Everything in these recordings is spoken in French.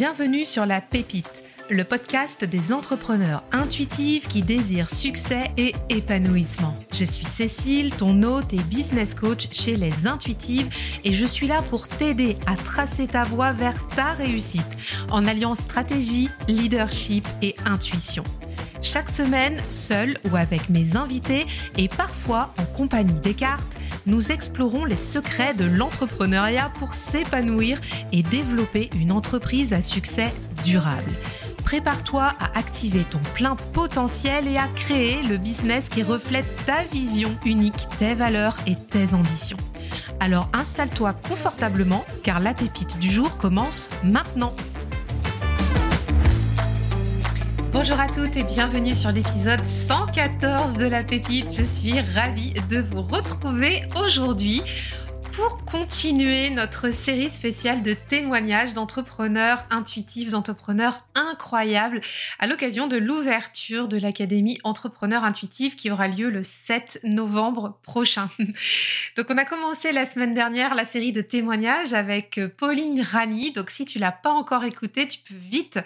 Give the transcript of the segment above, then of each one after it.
Bienvenue sur La Pépite, le podcast des entrepreneurs intuitifs qui désirent succès et épanouissement. Je suis Cécile, ton hôte et business coach chez Les Intuitives et je suis là pour t'aider à tracer ta voie vers ta réussite en alliant stratégie, leadership et intuition. Chaque semaine, seul ou avec mes invités et parfois en compagnie des cartes, nous explorons les secrets de l'entrepreneuriat pour s'épanouir et développer une entreprise à succès durable. Prépare-toi à activer ton plein potentiel et à créer le business qui reflète ta vision unique, tes valeurs et tes ambitions. Alors installe-toi confortablement car la pépite du jour commence maintenant. Bonjour à toutes et bienvenue sur l'épisode 114 de La Pépite. Je suis ravie de vous retrouver aujourd'hui pour continuer notre série spéciale de témoignages d'entrepreneurs intuitifs, d'entrepreneurs incroyables, à l'occasion de l'ouverture de l'Académie Entrepreneurs Intuitifs qui aura lieu le 7 novembre prochain. Donc on a commencé la semaine dernière la série de témoignages avec Pauline Rani. Donc si tu l'as pas encore écouté, tu peux vite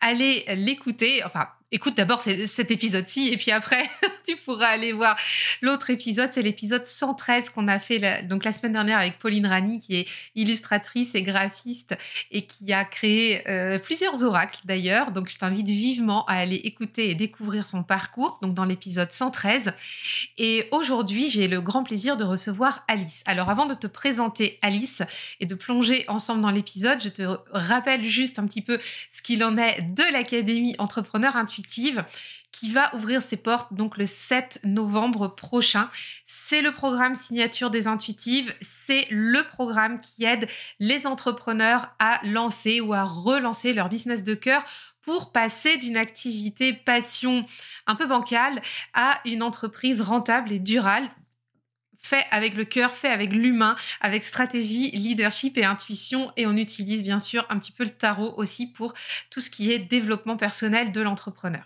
aller l'écouter. Enfin, écoute d'abord cet épisode-ci et puis après tu pourras aller voir l'autre épisode. C'est l'épisode 113 qu'on a fait la, donc la semaine dernière avec Pauline Rani qui est illustratrice et graphiste et qui a créé euh, plusieurs oracles d'ailleurs. Donc je t'invite vivement à aller écouter et découvrir son parcours donc dans l'épisode 113. Et aujourd'hui j'ai le grand plaisir de recevoir Alice. Alors avant de te présenter Alice et de plonger ensemble dans l'épisode, je te rappelle juste un petit peu ce qu'il en est de l'Académie Entrepreneur Intuitif qui va ouvrir ses portes donc le 7 novembre prochain. C'est le programme signature des intuitives, c'est le programme qui aide les entrepreneurs à lancer ou à relancer leur business de cœur pour passer d'une activité passion un peu bancale à une entreprise rentable et durable fait avec le cœur, fait avec l'humain, avec stratégie, leadership et intuition. Et on utilise bien sûr un petit peu le tarot aussi pour tout ce qui est développement personnel de l'entrepreneur.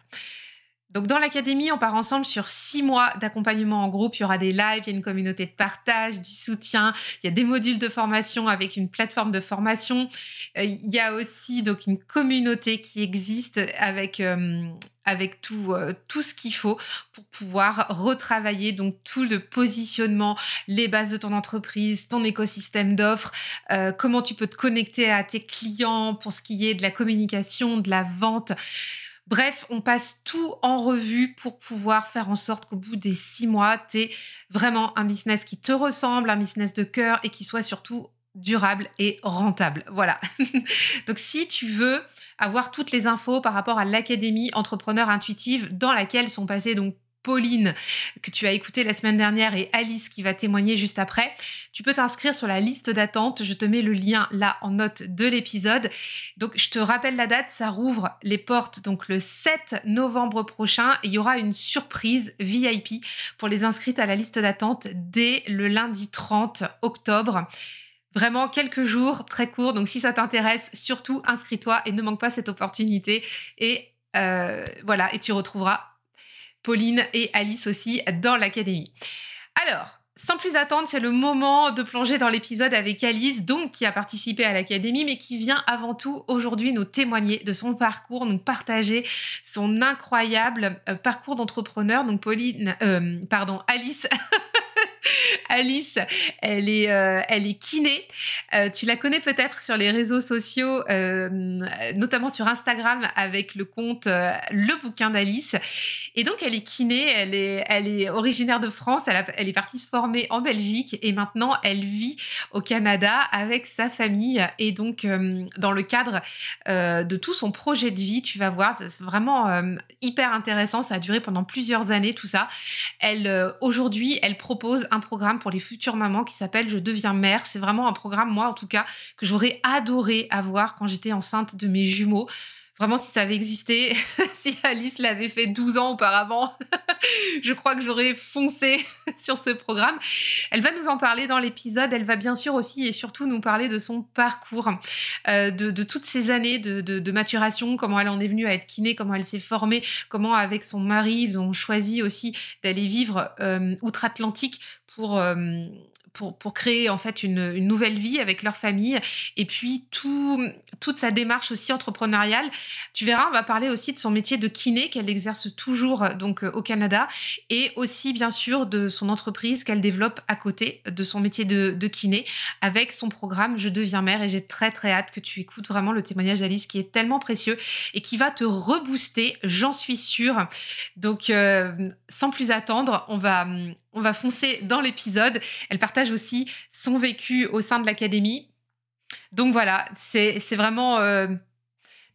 Donc dans l'académie, on part ensemble sur six mois d'accompagnement en groupe. Il y aura des lives, il y a une communauté de partage, du soutien, il y a des modules de formation avec une plateforme de formation. Euh, il y a aussi donc une communauté qui existe avec euh, avec tout, euh, tout ce qu'il faut pour pouvoir retravailler donc tout le positionnement, les bases de ton entreprise, ton écosystème d'offres, comment tu peux te connecter à tes clients pour ce qui est de la communication, de la vente. Bref, on passe tout en revue pour pouvoir faire en sorte qu'au bout des six mois, tu aies vraiment un business qui te ressemble, un business de cœur et qui soit surtout durable et rentable. Voilà. Donc si tu veux avoir toutes les infos par rapport à l'académie entrepreneur intuitive dans laquelle sont passés donc Pauline que tu as écouté la semaine dernière et Alice qui va témoigner juste après. Tu peux t'inscrire sur la liste d'attente. Je te mets le lien là en note de l'épisode. Donc je te rappelle la date, ça rouvre les portes donc le 7 novembre prochain et il y aura une surprise VIP pour les inscrites à la liste d'attente dès le lundi 30 octobre. Vraiment quelques jours, très courts. Donc si ça t'intéresse, surtout inscris-toi et ne manque pas cette opportunité. Et euh, voilà, et tu retrouveras Pauline et Alice aussi dans l'académie. Alors, sans plus attendre, c'est le moment de plonger dans l'épisode avec Alice, donc qui a participé à l'académie, mais qui vient avant tout aujourd'hui nous témoigner de son parcours, nous partager son incroyable euh, parcours d'entrepreneur. Donc Pauline, euh, pardon, Alice Alice, elle est, euh, elle est kiné. Euh, tu la connais peut-être sur les réseaux sociaux, euh, notamment sur Instagram avec le compte Le Bouquin d'Alice. Et donc, elle est kiné, elle est, elle est originaire de France, elle, elle est partie se former en Belgique et maintenant, elle vit au Canada avec sa famille. Et donc, dans le cadre de tout son projet de vie, tu vas voir, c'est vraiment hyper intéressant. Ça a duré pendant plusieurs années, tout ça. Elle, aujourd'hui, elle propose un programme pour les futures mamans qui s'appelle Je deviens mère. C'est vraiment un programme, moi en tout cas, que j'aurais adoré avoir quand j'étais enceinte de mes jumeaux. Vraiment, si ça avait existé, si Alice l'avait fait 12 ans auparavant, je crois que j'aurais foncé sur ce programme. Elle va nous en parler dans l'épisode. Elle va bien sûr aussi et surtout nous parler de son parcours, euh, de, toutes ces années de, maturation, comment elle en est venue à être kiné, comment elle s'est formée, comment avec son mari, ils ont choisi aussi d'aller vivre euh, outre-Atlantique pour, euh, pour, pour, créer en fait une, nouvelle vie avec leur famille et puis tout, toute sa démarche aussi entrepreneuriale. Tu verras, on va parler aussi de son métier de kiné qu'elle exerce toujours donc au Canada et aussi bien sûr de son entreprise qu'elle développe à côté de son métier de, de kiné avec son programme Je deviens mère et j'ai très très hâte que tu écoutes vraiment le témoignage d'Alice qui est tellement précieux et qui va te rebooster, j'en suis sûre. Donc euh, sans plus attendre, on va on va foncer dans l'épisode. Elle partage aussi son vécu au sein de l'académie. Donc voilà, c'est vraiment euh,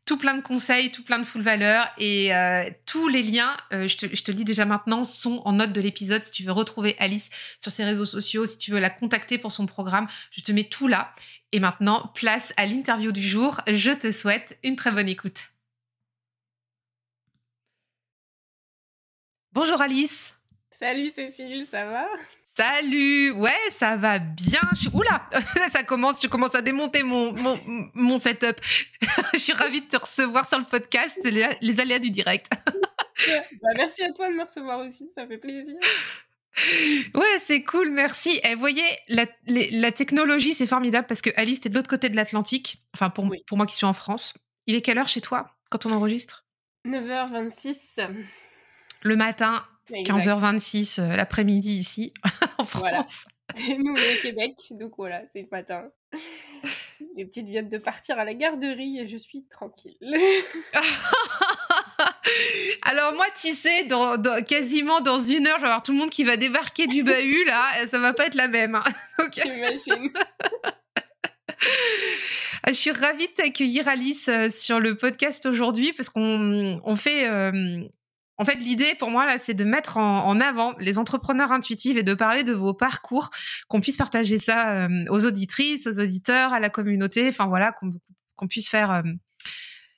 tout plein de conseils, tout plein de full valeur et euh, tous les liens, euh, je, te, je, te, le dis déjà maintenant, sont en note de l'épisode. Si tu veux retrouver Alice sur ses réseaux sociaux, si tu veux la contacter pour son programme, je te mets tout là. Et maintenant, place à l'interview du jour. Je te souhaite une très bonne écoute. Bonjour Alice. Salut Cécile, ça va? Salut, ouais, ça va bien. Je Oula, ça commence, je commence à démonter mon, mon, setup. je suis ravie de te recevoir sur le podcast, les, aléas du direct. Bah, merci à toi de me recevoir aussi, ça fait plaisir. Ouais, c'est cool, merci. Et eh, voyez, la, la technologie, c'est formidable parce que Alice, t'es de l'autre côté de l'Atlantique. Enfin, pour, pour moi qui suis en France. Il est quelle heure chez toi quand on enregistre? 9h26. Le matin, 15h26 euh, l'après-midi ici, en France. Voilà. nous, on est au Québec, donc voilà, c'est le matin. Les petites viennent de partir à la garderie et je suis tranquille. Alors moi, tu sais, dans, quasiment dans une heure, je vais avoir tout le monde qui va débarquer du bahut, là, ça va pas être la même. Hein. J'imagine. Je suis ravie de t'accueillir Alice euh, sur le podcast aujourd'hui parce qu'on on fait euh, en fait, l'idée pour moi, là, c'est de mettre en, avant les entrepreneurs intuitifs et de parler de vos parcours, qu'on puisse partager ça euh, aux auditrices, aux auditeurs, à la communauté, enfin voilà, qu'on puisse faire. Euh,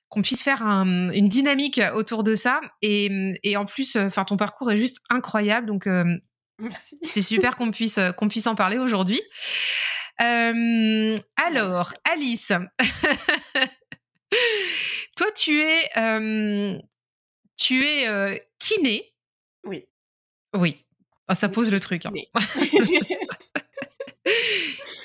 qu'on puisse faire une dynamique autour de ça. Et, en plus enfin ton parcours est juste incroyable donc euh, c'était super qu'on puisse qu'on puisse en parler aujourd'hui. Alors Alice toi tu es tu es euh, kiné. Oui. Oui. Ah, ça pose le truc. Hein.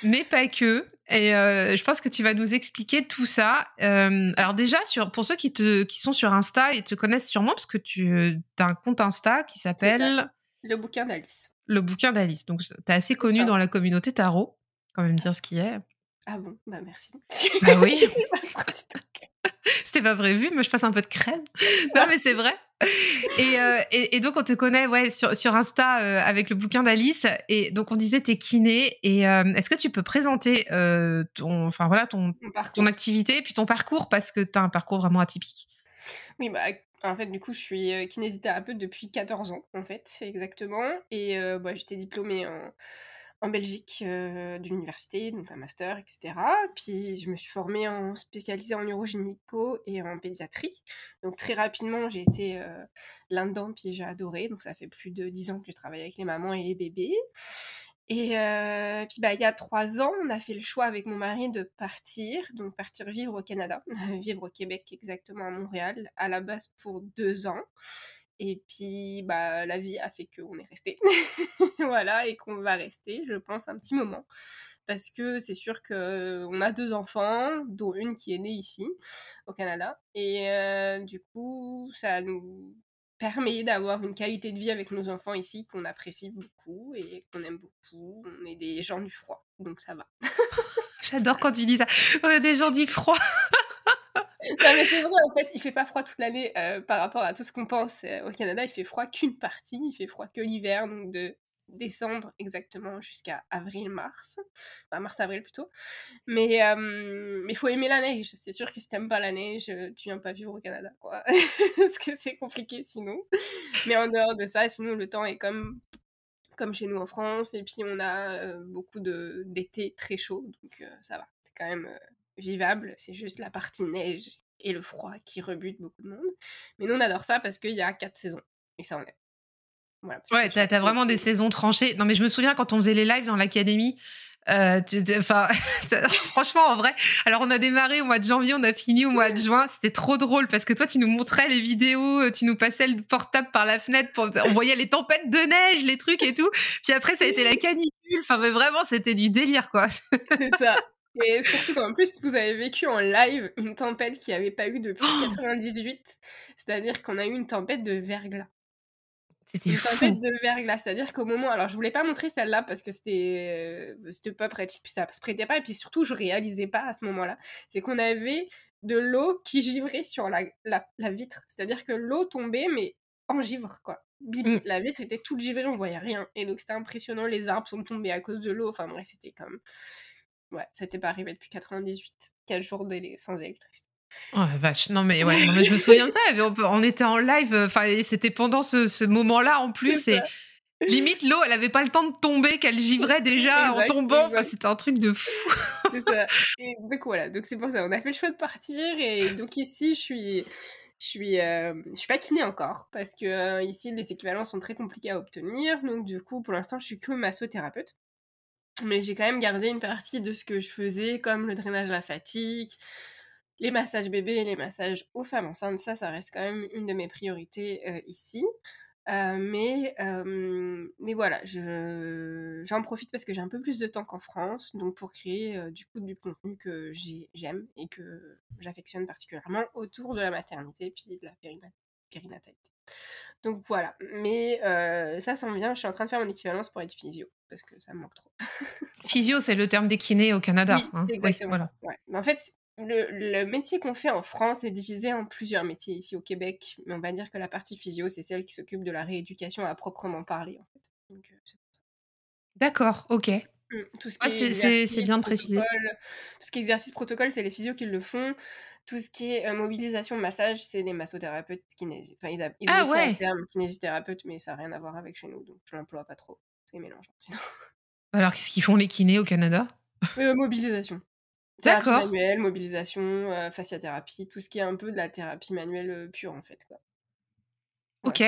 Mais pas que. Et euh, je pense que tu vas nous expliquer tout ça. Euh, alors déjà, sur, pour ceux qui, te, qui sont sur Insta et te connaissent sûrement, parce que tu as un compte Insta qui s'appelle... Le bouquin d'Alice. Le bouquin d'Alice. Donc, tu es assez connu dans la communauté tarot. Quand même dire ce qui est. Ah bon? Bah merci. Bah oui. C'était pas prévu, mais je passe un peu de crème. Non, mais c'est vrai. Euh, et, et, donc, on te connaît ouais, sur, sur Insta euh, avec le bouquin d'Alice. Et donc, on disait, t'es kiné. Et euh, est-ce que tu peux présenter ton, enfin, voilà, ton, ton activité et puis ton parcours Parce que tu as un parcours vraiment atypique. Oui, bah, en fait, du coup, je suis kinésithérapeute depuis 14 ans, en fait, exactement. Et bah, j'étais diplômée en en Belgique d'université, donc un master, etc. Puis je me suis formée en spécialisée en urogénico et en pédiatrie. Donc très rapidement, j'ai été là-dedans, puis j'ai adoré. Donc ça fait plus de dix ans que je travaille avec les mamans et les bébés. Et puis bah, il y a trois ans, on a fait le choix avec mon mari de partir, donc partir vivre au Canada, vivre au Québec exactement à Montréal, à la base pour deux ans. Et puis, bah, la vie a fait qu'on est resté. voilà, et qu'on va rester, je pense, un petit moment. Parce que c'est sûr qu'on a deux enfants, dont une qui est née ici, au Canada. Et euh, du coup, ça nous permet d'avoir une qualité de vie avec nos enfants ici qu'on apprécie beaucoup et qu'on aime beaucoup. On est des gens du froid, donc ça va. J'adore quand tu dis ça. On est des gens du froid mais c'est vrai, en fait, il fait pas froid toute l'année euh, par rapport à tout ce qu'on pense. Euh, au Canada, il fait froid qu'une partie, il fait froid que l'hiver, donc de décembre exactement jusqu'à avril-mars, enfin mars-avril plutôt. Mais il mais faut aimer la neige. C'est sûr que si t'aimes pas la neige, tu viens pas vivre au Canada, quoi. Parce que c'est compliqué sinon. Mais en dehors de ça, sinon le temps est comme comme chez nous en France, et puis on a euh, beaucoup d'été très chaud, donc ça va. C'est quand même vivable, c'est juste la partie neige et le froid qui rebute beaucoup de monde. Mais nous, on adore ça parce qu'il y a quatre saisons. Et ça, on aime. Voilà, ouais, t'as as vraiment des saisons tranchées. Non, mais je me souviens quand on faisait les lives dans l'académie, Euh, franchement, en vrai. Alors, on a démarré au mois de janvier, on a fini au mois de juin. C'était trop drôle parce que toi, tu nous montrais les vidéos, euh, tu nous passais le portable par la fenêtre, pour... on voyait les tempêtes de neige, les trucs et tout. Puis après, ça a été la canicule. Enfin, mais vraiment, c'était du délire, quoi. C'est ça. Et surtout qu'en plus, vous avez vécu en live une tempête qu'il n'y avait pas eu depuis 98. C'est-à-dire qu'on a eu une tempête de verglas. C'était fou. tempête de verglas. C'est-à-dire qu'au moment. Alors, je voulais pas montrer celle-là parce que c'était euh, c'était pas pratique, puis ça se prêtait pas. Et puis surtout, je réalisais pas à ce moment-là. C'est qu'on avait de l'eau qui givrait sur la, la, vitre. C'est-à-dire que l'eau tombait, mais en givre, quoi. Bim, mmh. la vitre était toute givrée, on voyait rien. Et donc, c'était impressionnant. Les arbres sont tombés à cause de l'eau. Enfin, bref, c'était quand même. Ouais, ça n'était pas arrivé depuis 98. Quel jour de... sans électricité. Oh la vache, non mais ouais, je me souviens de ça, on, était en live, enfin c'était pendant ce, moment-là en plus et limite l'eau elle avait pas le temps de tomber, qu'elle givrait déjà en tombant, enfin c'était un truc de fou. c'est ça. Et donc voilà, donc c'est pour ça, on a fait le choix de partir et donc ici je suis je suis, euh, je suis pas kiné encore parce que euh, ici les équivalents sont très compliqués à obtenir. Donc du coup, pour l'instant, je suis que massothérapeute. Mais j'ai quand même gardé une partie de ce que je faisais, comme le drainage lymphatique, les massages bébés, les massages aux femmes enceintes. Ça, ça reste quand même une de mes priorités euh, ici. Euh, mais, euh, mais voilà, j'en profite parce que j'ai un peu plus de temps qu'en France, donc pour créer du coup du contenu que j'aime et que j'affectionne particulièrement autour de la maternité puis de la périnatalité. Donc voilà, mais ça s'en vient, je suis en train de faire mon équivalence pour être physio, parce que ça me manque trop. physio, c'est le terme des kinés au Canada. Oui, hein. exactement. voilà. Mais en fait, le, métier qu'on fait en France est divisé en plusieurs métiers ici au Québec, mais on va dire que la partie physio, c'est celle qui s'occupe de la rééducation à proprement parler, en fait. D'accord, ok. Mmh, tout ce qui c'est bien précisé. Tout ce qui est exercice protocole, c'est les physios qui le font. Tout ce qui est mobilisation, massage, c'est les massothérapeutes kinésithérapeutes. Enfin, ils, ils ah, ouais. un terme kinésithérapeute, mais ça n'a rien à voir avec chez nous, donc je l'emploie pas trop. Sinon. Alors, qu'est-ce qu'ils font les kinés au Canada? Euh, Mobilisation. D'accord. manuelle, mobilisation, euh, fasciathérapie, tout ce qui est un peu de la thérapie manuelle pure en fait. Quoi. ok.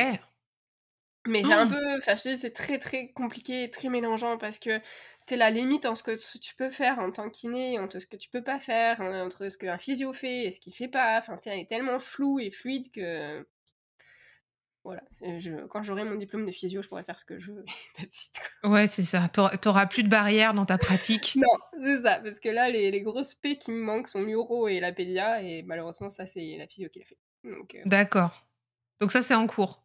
Mais c'est un oh! peu, fâché, c'est très très compliqué et très mélangeant parce que t'es la limite entre ce que tu peux faire en tant qu'iné, entre ce que tu peux pas faire, hein, entre ce qu'un physio fait et ce qu'il fait pas. Enfin, est tellement flou et fluide que. Voilà. Je, quand j'aurai mon diplôme de physio, je pourrai faire ce que je veux. ouais, c'est ça. T'auras plus de barrières dans ta pratique. non, c'est ça. Parce que là, les, les, grosses P qui me manquent sont l'uro et la pédia. Et malheureusement, ça, c'est la physio qui l'a fait. Euh, D'accord. Donc ça, c'est en cours.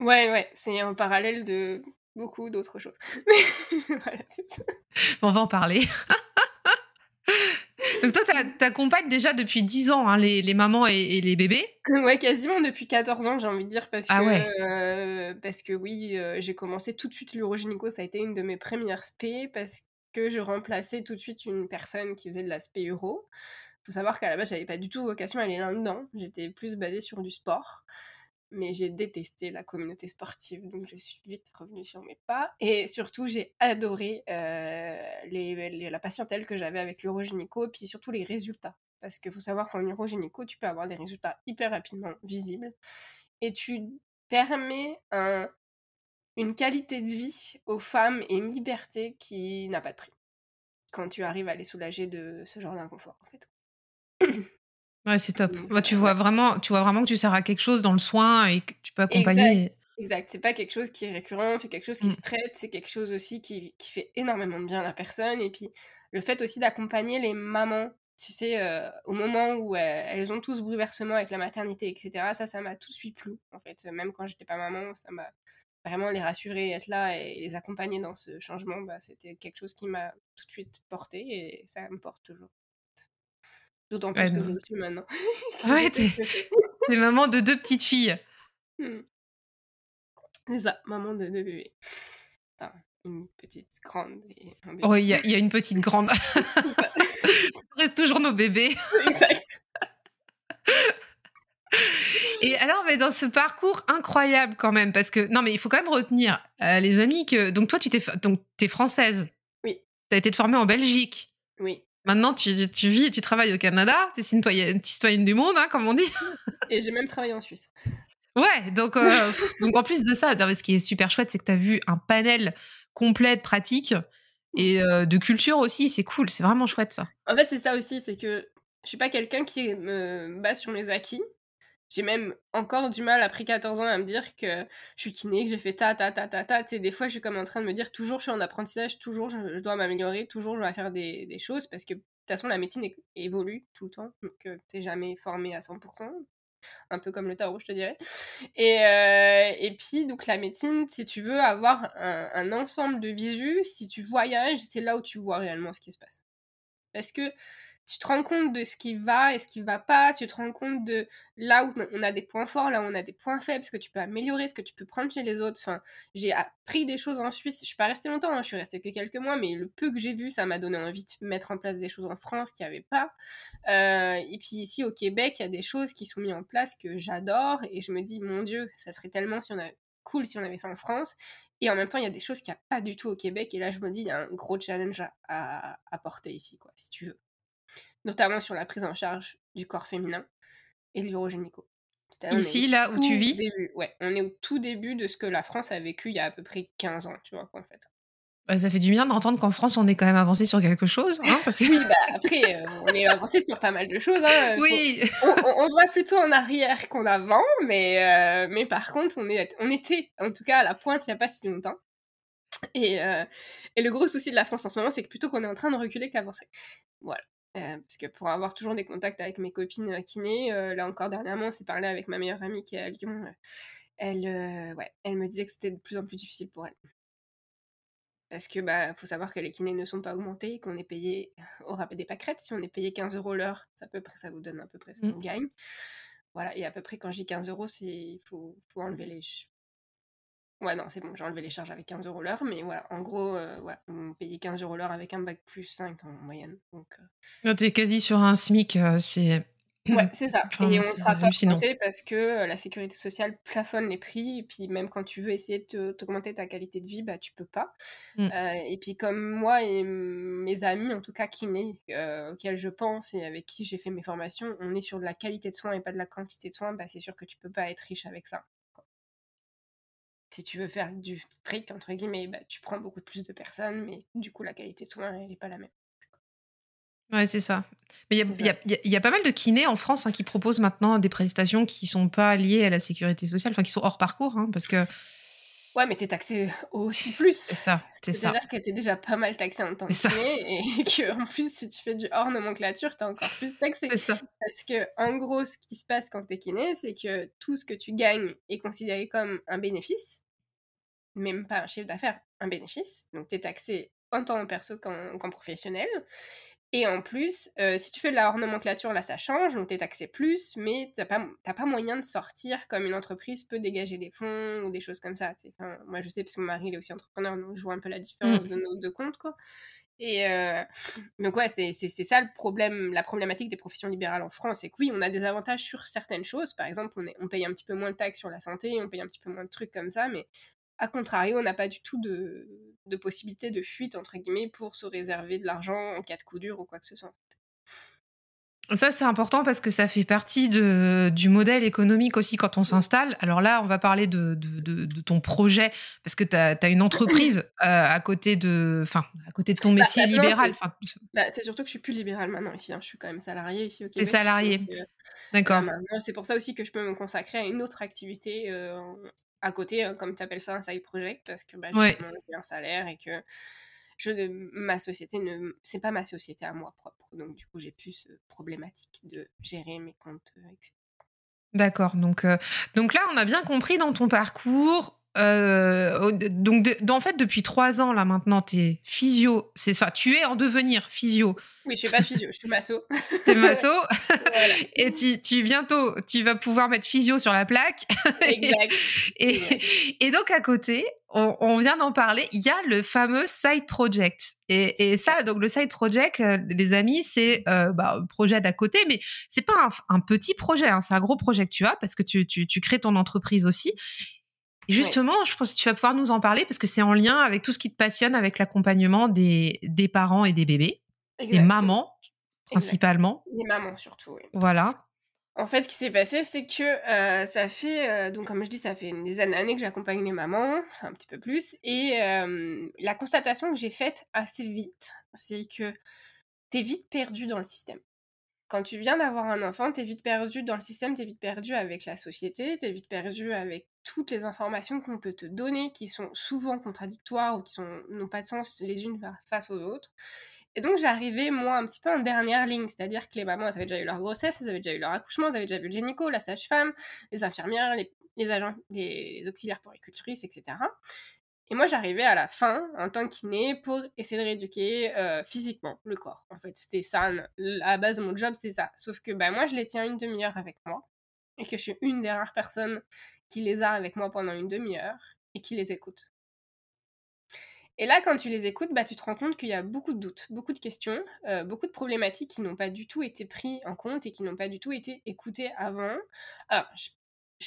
Ouais, ouais, c'est en parallèle de beaucoup d'autres choses. voilà, On va en parler. Donc toi, t'accompagnes déjà depuis 10 ans hein, les, les, mamans et, les bébés. Ouais, quasiment depuis 14 ans, j'ai envie de dire, parce ah que, euh, parce que oui, euh, j'ai commencé tout de suite l'urogénico, ça a été une de mes premières spé, parce que je remplaçais tout de suite une personne qui faisait de l'aspect euro. Faut savoir qu'à la base, j'avais pas du tout vocation à aller là-dedans, j'étais plus basée sur du sport mais j'ai détesté la communauté sportive, donc je suis vite revenue sur mes pas. Et surtout, j'ai adoré euh, la patientèle que j'avais avec l'urogénico, puis surtout les résultats. Parce qu'il faut savoir qu'en urogénico, tu peux avoir des résultats hyper rapidement visibles, et tu permets une qualité de vie aux femmes et une liberté qui n'a pas de prix. Quand tu arrives à les soulager de ce genre d'inconfort, en fait. Ouais, c'est top. Moi, tu vois vraiment, tu vois vraiment que tu sers à quelque chose dans le soin et que tu peux accompagner. Exact. exact. C'est pas quelque chose qui est récurrent, c'est quelque chose qui mmh. se traite, c'est quelque chose aussi qui, qui, fait énormément de bien à la personne. Et puis, le fait aussi d'accompagner les mamans, tu sais, euh, au moment où elles ont tous bouleversement avec la maternité, etc. Ça, ça m'a tout de suite plu. En fait, même quand j'étais pas maman, ça m'a vraiment les rassurer, être là et les accompagner dans ce changement. Bah, c'était quelque chose qui m'a tout de suite porté et ça me porte toujours. D'autant plus que je suis maintenant. ouais, t'es maman de deux petites filles. Mmh. C'est ça, maman de deux bébés. Enfin, une petite grande et un bébé. Oh, il y, y, a une petite grande. reste toujours nos bébés. exact. Et alors, mais dans ce parcours incroyable quand même, parce que non, mais il faut quand même retenir, euh, les amis, que donc toi, tu t'es donc t'es française. Oui. Tu as été formée en Belgique. Oui. Maintenant, tu, tu, vis et tu travailles au Canada. Tu es citoyenne, citoyenne du monde, hein, comme on dit. Et j'ai même travaillé en Suisse. Ouais, donc, euh, donc en plus de ça, ce qui est super chouette, c'est que tu as vu un panel complet de pratiques et de culture aussi. C'est cool, c'est vraiment chouette ça. En fait, c'est ça aussi, c'est que je suis pas quelqu'un qui me base sur mes acquis. J'ai même encore du mal, après 14 ans, à me dire que je suis kiné, que j'ai fait ta, ta, ta, ta, ta. Des fois, je suis comme en train de me dire, toujours, je suis en apprentissage, toujours, je, dois m'améliorer, toujours, je dois faire des, choses, parce que, de toute façon, la médecine évolue tout le temps, donc tu t'es jamais formé à 100%, un peu comme le tarot, je te dirais. Et, euh, et puis, donc, la médecine, si tu veux avoir un ensemble de visu, si tu voyages, c'est là où tu vois réellement ce qui se passe. Parce que tu te rends compte de ce qui va et ce qui va pas, tu te rends compte de là où on a des points forts, là où on a des points faibles, ce que tu peux améliorer, ce que tu peux prendre chez les autres. Enfin, j'ai appris des choses en Suisse. Je suis pas restée longtemps, hein, je suis restée que quelques mois, mais le peu que j'ai vu, ça m'a donné envie de mettre en place des choses en France qu'il n'y avait pas. Euh, et puis ici au Québec, il y a des choses qui sont mises en place que j'adore et je me dis, mon Dieu, ça serait tellement si on a cool si on avait ça en France. Et en même temps, il y a des choses qu'il n'y a pas du tout au Québec. Et là, je me dis, il y a un gros challenge à, à porter ici, quoi, si tu veux notamment sur la prise en charge du corps féminin et l'urogénico. Ici, là où tu vis? Ouais, on est au tout début de ce que la France a vécu il y a à peu près 15 ans, tu vois, en fait. Bah, ça fait du bien d'entendre qu'en France, on est quand même avancé sur quelque chose. Hein, parce que... oui, bah, après, euh, on est avancé sur pas mal de choses. Hein, oui. on, voit plutôt en arrière qu'en avant, mais, euh, mais par contre, on, est, on était, en tout cas, à la pointe il n'y a pas si longtemps. Et, euh, et le gros souci de la France en ce moment, c'est que plutôt qu'on est en train de reculer qu'avancer. Voilà. Euh, parce que pour avoir toujours des contacts avec mes copines euh, kiné, euh, là encore dernièrement, on s'est parlé avec ma meilleure amie qui est à Lyon. elle, ouais, elle me disait que c'était de plus en plus difficile pour elle. Parce que bah faut savoir que les kinés ne sont pas augmentés, qu'on est payé au rabais des pâquerettes. Si on est payé 15 euros l'heure, ça, peu près, ça vous donne à peu près ce qu'on mmh. gagne. Voilà, et à peu près quand dis 15 euros, il faut, faut enlever les, Ouais, non, c'est bon, j'ai enlevé les charges avec 15 euros l'heure, mais voilà, en gros, euh, ouais, on payait 15 euros l'heure avec un bac plus 5 en moyenne. Donc, euh... T'es quasi sur un SMIC, euh, c'est. Ouais, c'est ça. et on ne sera pas augmenté parce que euh, la sécurité sociale plafonne les prix. Et puis, même quand tu veux essayer de t'augmenter ta qualité de vie, bah, tu peux pas. Mmh. et puis, comme moi et mes amis, en tout cas kinés, auxquels je pense et avec qui j'ai fait mes formations, on est sur de la qualité de soins et pas de la quantité de soins, bah, c'est sûr que tu peux pas être riche avec ça si tu veux faire du fric, entre guillemets, bah, tu prends beaucoup plus de personnes, mais du coup, la qualité de soins, elle n'est pas la même. Ouais, c'est ça. Mais il y, y, a pas mal de kinés en France hein, qui proposent maintenant des prestations qui sont pas liées à la sécurité sociale, enfin qui sont hors parcours, hein, parce que. Ouais, mais t'es taxé aussi plus. C'est ça, c'est ça. C'est-à-dire que t'es déjà pas mal taxé en tant que kiné et qu'en plus, si tu fais du hors nomenclature, t'es encore plus taxé. C'est ça. Parce que, en gros, ce qui se passe quand t'es kiné, c'est que tout ce que tu gagnes est considéré comme un bénéfice même pas un chiffre d'affaires, un bénéfice. Donc, tu es taxé en tant que perso qu'en professionnel. Et en plus, euh, si tu fais de la nomenclature, là, ça change, donc tu es taxé plus, mais tu n'as pas, pas moyen de sortir comme une entreprise peut dégager des fonds ou des choses comme ça. Enfin, moi, je sais, parce que mon mari, il est aussi entrepreneur, donc je vois un peu la différence mmh. de nos deux comptes, quoi. Et euh, donc, ouais, c'est ça le problème, la problématique des professions libérales en France. C'est que oui, on a des avantages sur certaines choses. Par exemple, on, est, on paye un petit peu moins de taxes sur la santé, on paye un petit peu moins de trucs comme ça, mais a contrario, on n'a pas du tout de, de, possibilité de fuite, entre guillemets, pour se réserver de l'argent en cas de coup dur ou quoi que ce soit. Ça, c'est important parce que ça fait partie de, du modèle économique aussi quand on s'installe. Alors là, on va parler de, de, de ton projet parce que tu as, une entreprise euh, à, côté de, à côté de ton bah, métier libéral. Bah, c'est surtout que je suis plus libérale maintenant ici. Hein. Je suis quand même salariée ici au Québec. Salariée. Euh, D'accord. c'est pour ça aussi que je peux me consacrer à une autre activité euh, à côté, hein, comme tu appelles ça, un side project, parce que bah, j'ai un salaire et que je, ma société, ne, c'est pas ma société à moi propre. Donc, du coup, j'ai plus problématique de gérer mes comptes, euh, etc. D'accord. Donc, euh, donc là, on a bien compris dans ton parcours euh, donc, en fait, depuis trois ans, là, maintenant, tu es physio. C'est ça, tu es en devenir physio. Oui, je suis pas physio, je suis masso. es masso. Et tu, tu, bientôt, tu vas pouvoir mettre physio sur la plaque. Exact. et, et, donc, à côté, on, vient d'en parler, il y a le fameux side project. Et, et ça, donc le side project, euh, les amis, c'est euh, bah, un projet d'à côté, mais c'est pas un, petit projet, hein, c'est un gros projet que tu as parce que tu, tu, tu crées ton entreprise aussi. Justement, je pense que tu vas pouvoir nous en parler parce que c'est en lien avec tout ce qui te passionne avec l'accompagnement des, des parents et des bébés, des mamans principalement. Des mamans surtout, oui. Voilà. En fait, ce qui s'est passé, c'est que euh, ça fait, euh, donc comme je dis, ça fait des années que j'accompagne les mamans, un petit peu plus, et euh, la constatation que j'ai faite assez vite, c'est que t'es vite perdu dans le système. Quand tu viens d'avoir un enfant, t'es vite perdu dans le système, t'es vite perdu avec la société, t'es vite perdu avec toutes les informations qu'on peut te donner, qui sont souvent contradictoires ou qui n'ont pas de sens les unes face aux autres. Et donc j'arrivais, moi, un petit peu en dernière ligne, c'est-à-dire que les mamans, avaient déjà eu leur grossesse, elles avaient déjà eu leur accouchement, elles avaient déjà vu le gynéco, la sage-femme, les infirmières, les, agents, les auxiliaires pour culturistes, etc. Et moi, j'arrivais à la fin, en tant qu'inné, pour essayer de rééduquer euh, physiquement le corps. En fait, c'était ça, la base de mon job, c'est ça. Sauf que ben, moi, je les tiens une demi-heure avec moi, et que je suis une des rares personnes qui les a avec moi pendant une demi-heure, et qui les écoute. Et là, quand tu les écoutes, bah, tu te rends compte qu'il y a beaucoup de doutes, beaucoup de questions, euh, beaucoup de problématiques qui n'ont pas du tout été pris en compte et qui n'ont pas du tout été écoutées avant. Alors, je,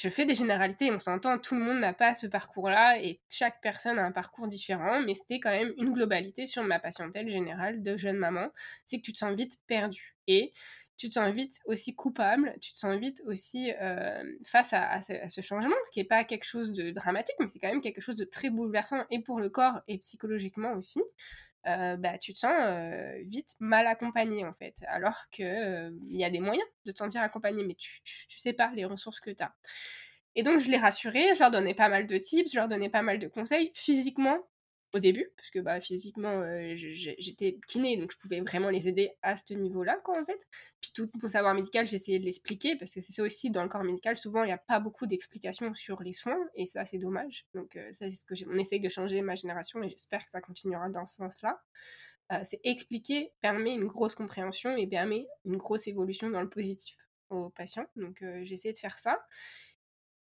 fais des généralités, on s'entend, tout le monde n'a pas ce parcours-là et chaque personne a un parcours différent, mais c'était quand même une globalité sur ma patientèle générale de jeune maman, c'est que tu te sens vite perdu. Et tu te sens vite aussi coupable, tu te sens vite aussi euh, face à, ce, changement, qui n'est pas quelque chose de dramatique, mais c'est quand même quelque chose de très bouleversant, et pour le corps, et psychologiquement aussi. Euh, bah, tu te sens euh, vite mal accompagné en fait, alors qu'il il y a des moyens de te sentir accompagné, mais tu, tu, sais pas les ressources que tu as. Et donc je les rassurais, je leur donnais pas mal de tips, je leur donnais pas mal de conseils. Physiquement, au début, parce que bah, physiquement, euh, j'étais kiné, donc je pouvais vraiment les aider à ce niveau-là, quoi, en fait. Puis tout pour savoir médical, j'essayais de l'expliquer, parce que c'est ça aussi, dans le corps médical, souvent, il n'y a pas beaucoup d'explications sur les soins, et ça, c'est dommage. Donc euh, ça, c'est ce que on essaye de changer ma génération, et j'espère que ça continuera dans ce sens-là. Euh, c'est expliquer permet une grosse compréhension et permet une grosse évolution dans le positif aux patients. Donc j'essaie de faire ça.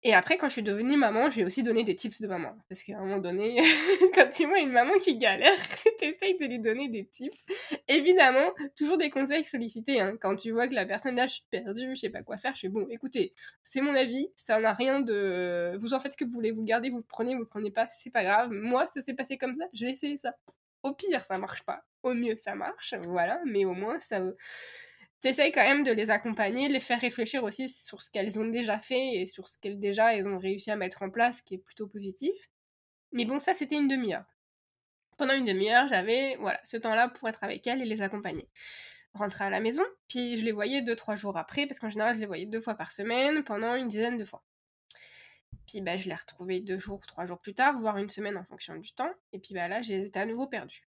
Et après, quand je suis devenue maman, j'ai aussi donné des tips de maman. Parce qu'à un moment donné, quand tu vois une maman qui galère, t'essayes de lui donner des tips. Évidemment, toujours des conseils sollicités. Hein. Quand tu vois que la personne là, je suis perdue, je sais pas quoi faire, je fais bon, écoutez, c'est mon avis, ça n'a rien de. Vous en faites ce que vous voulez, vous le gardez, vous le prenez, vous le prenez pas, c'est pas grave. Moi, ça s'est passé comme ça, je vais essayer ça. Au pire, ça marche pas. Au mieux, ça marche, voilà, mais au moins, ça t'essayes quand même de les accompagner, de les faire réfléchir aussi sur ce qu'elles ont déjà fait et sur ce qu'elles déjà elles ont réussi à mettre en place, qui est plutôt positif. Mais bon, ça c'était une demi-heure. Pendant une demi-heure, j'avais voilà ce temps-là pour être avec elles et les accompagner. Rentrer à la maison, puis je les voyais deux trois jours après, parce qu'en général je les voyais deux fois par semaine pendant une dizaine de fois. Puis bah, je les retrouvais deux jours, trois jours plus tard, voire une semaine en fonction du temps. Et puis bah, là, j'étais à nouveau perdue.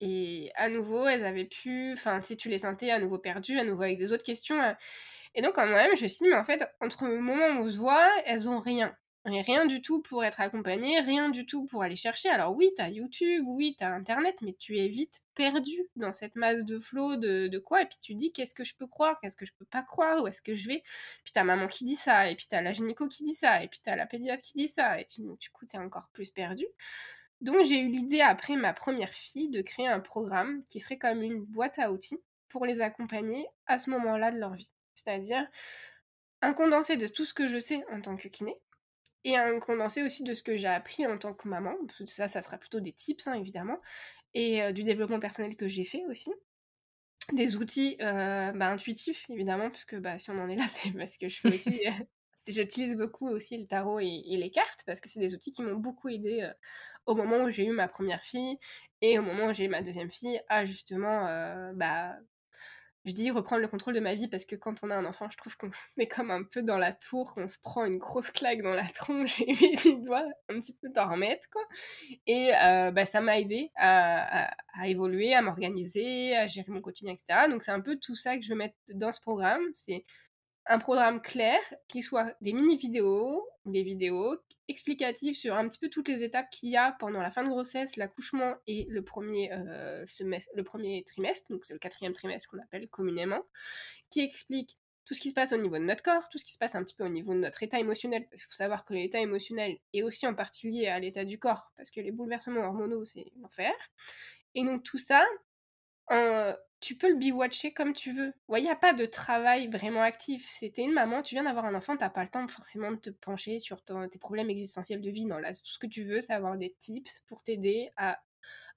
Et à nouveau, elles avaient pu, enfin, si tu les sentais à nouveau perdues, à nouveau avec des autres questions. Euh. Et donc, quand même, je me suis dit, mais en fait, entre le moment où on se voit, elles ont rien. Rien du tout pour être accompagnées, rien du tout pour aller chercher. Alors oui, t'as YouTube, oui, t'as Internet, mais tu es vite perdu dans cette masse de flots de, de, quoi? Et puis tu dis, qu'est-ce que je peux croire, qu'est-ce que je peux pas croire, où est-ce que je vais? Puis t'as maman qui dit ça, et puis t'as la gynéco qui dit ça, et puis t'as la pédiatre qui dit ça, et tu, du coup, t'es encore plus perdu. Donc j'ai eu l'idée après ma première fille de créer un programme qui serait comme une boîte à outils pour les accompagner à ce moment-là de leur vie. C'est-à-dire un condensé de tout ce que je sais en tant que kiné et un condensé aussi de ce que j'ai appris en tant que maman. Ça, ça sera plutôt des tips hein, évidemment et euh, du développement personnel que j'ai fait aussi. Des outils euh, bah, intuitifs évidemment, puisque bah, si on en est là, c'est parce que je fais aussi euh, j'utilise beaucoup aussi le tarot et, les cartes parce que c'est des outils qui m'ont beaucoup aidé au moment où j'ai eu ma première fille et au moment où j'ai eu ma deuxième fille à justement, euh, bah, je dis reprendre le contrôle de ma vie parce que quand on a un enfant, je trouve qu'on est comme un peu dans la tour, qu'on se prend une grosse claque dans la tronche et tu dois un petit peu t'en remettre, quoi. Et euh, bah, ça m'a aidé à, à, évoluer, à m'organiser, à gérer mon quotidien, etc. Donc c'est un peu tout ça que je veux mettre dans ce programme. C'est un programme clair qui soit des mini-vidéos, des vidéos explicatives sur un petit peu toutes les étapes qu'il y a pendant la fin de grossesse, l'accouchement et le premier, euh, le premier trimestre, donc c'est le quatrième trimestre qu'on appelle communément, qui explique tout ce qui se passe au niveau de notre corps, tout ce qui se passe un petit peu au niveau de notre état émotionnel, parce qu'il faut savoir que l'état émotionnel est aussi en partie lié à l'état du corps, parce que les bouleversements hormonaux, c'est l'enfer. Et donc tout ça, tu peux le biwatcher comme tu veux. Il n'y a pas de travail vraiment actif. C'était une maman, tu viens d'avoir un enfant, t'as pas le temps forcément de te pencher sur tes problèmes existentiels de vie. Non, là, tout ce que tu veux, c'est avoir des tips pour t'aider à,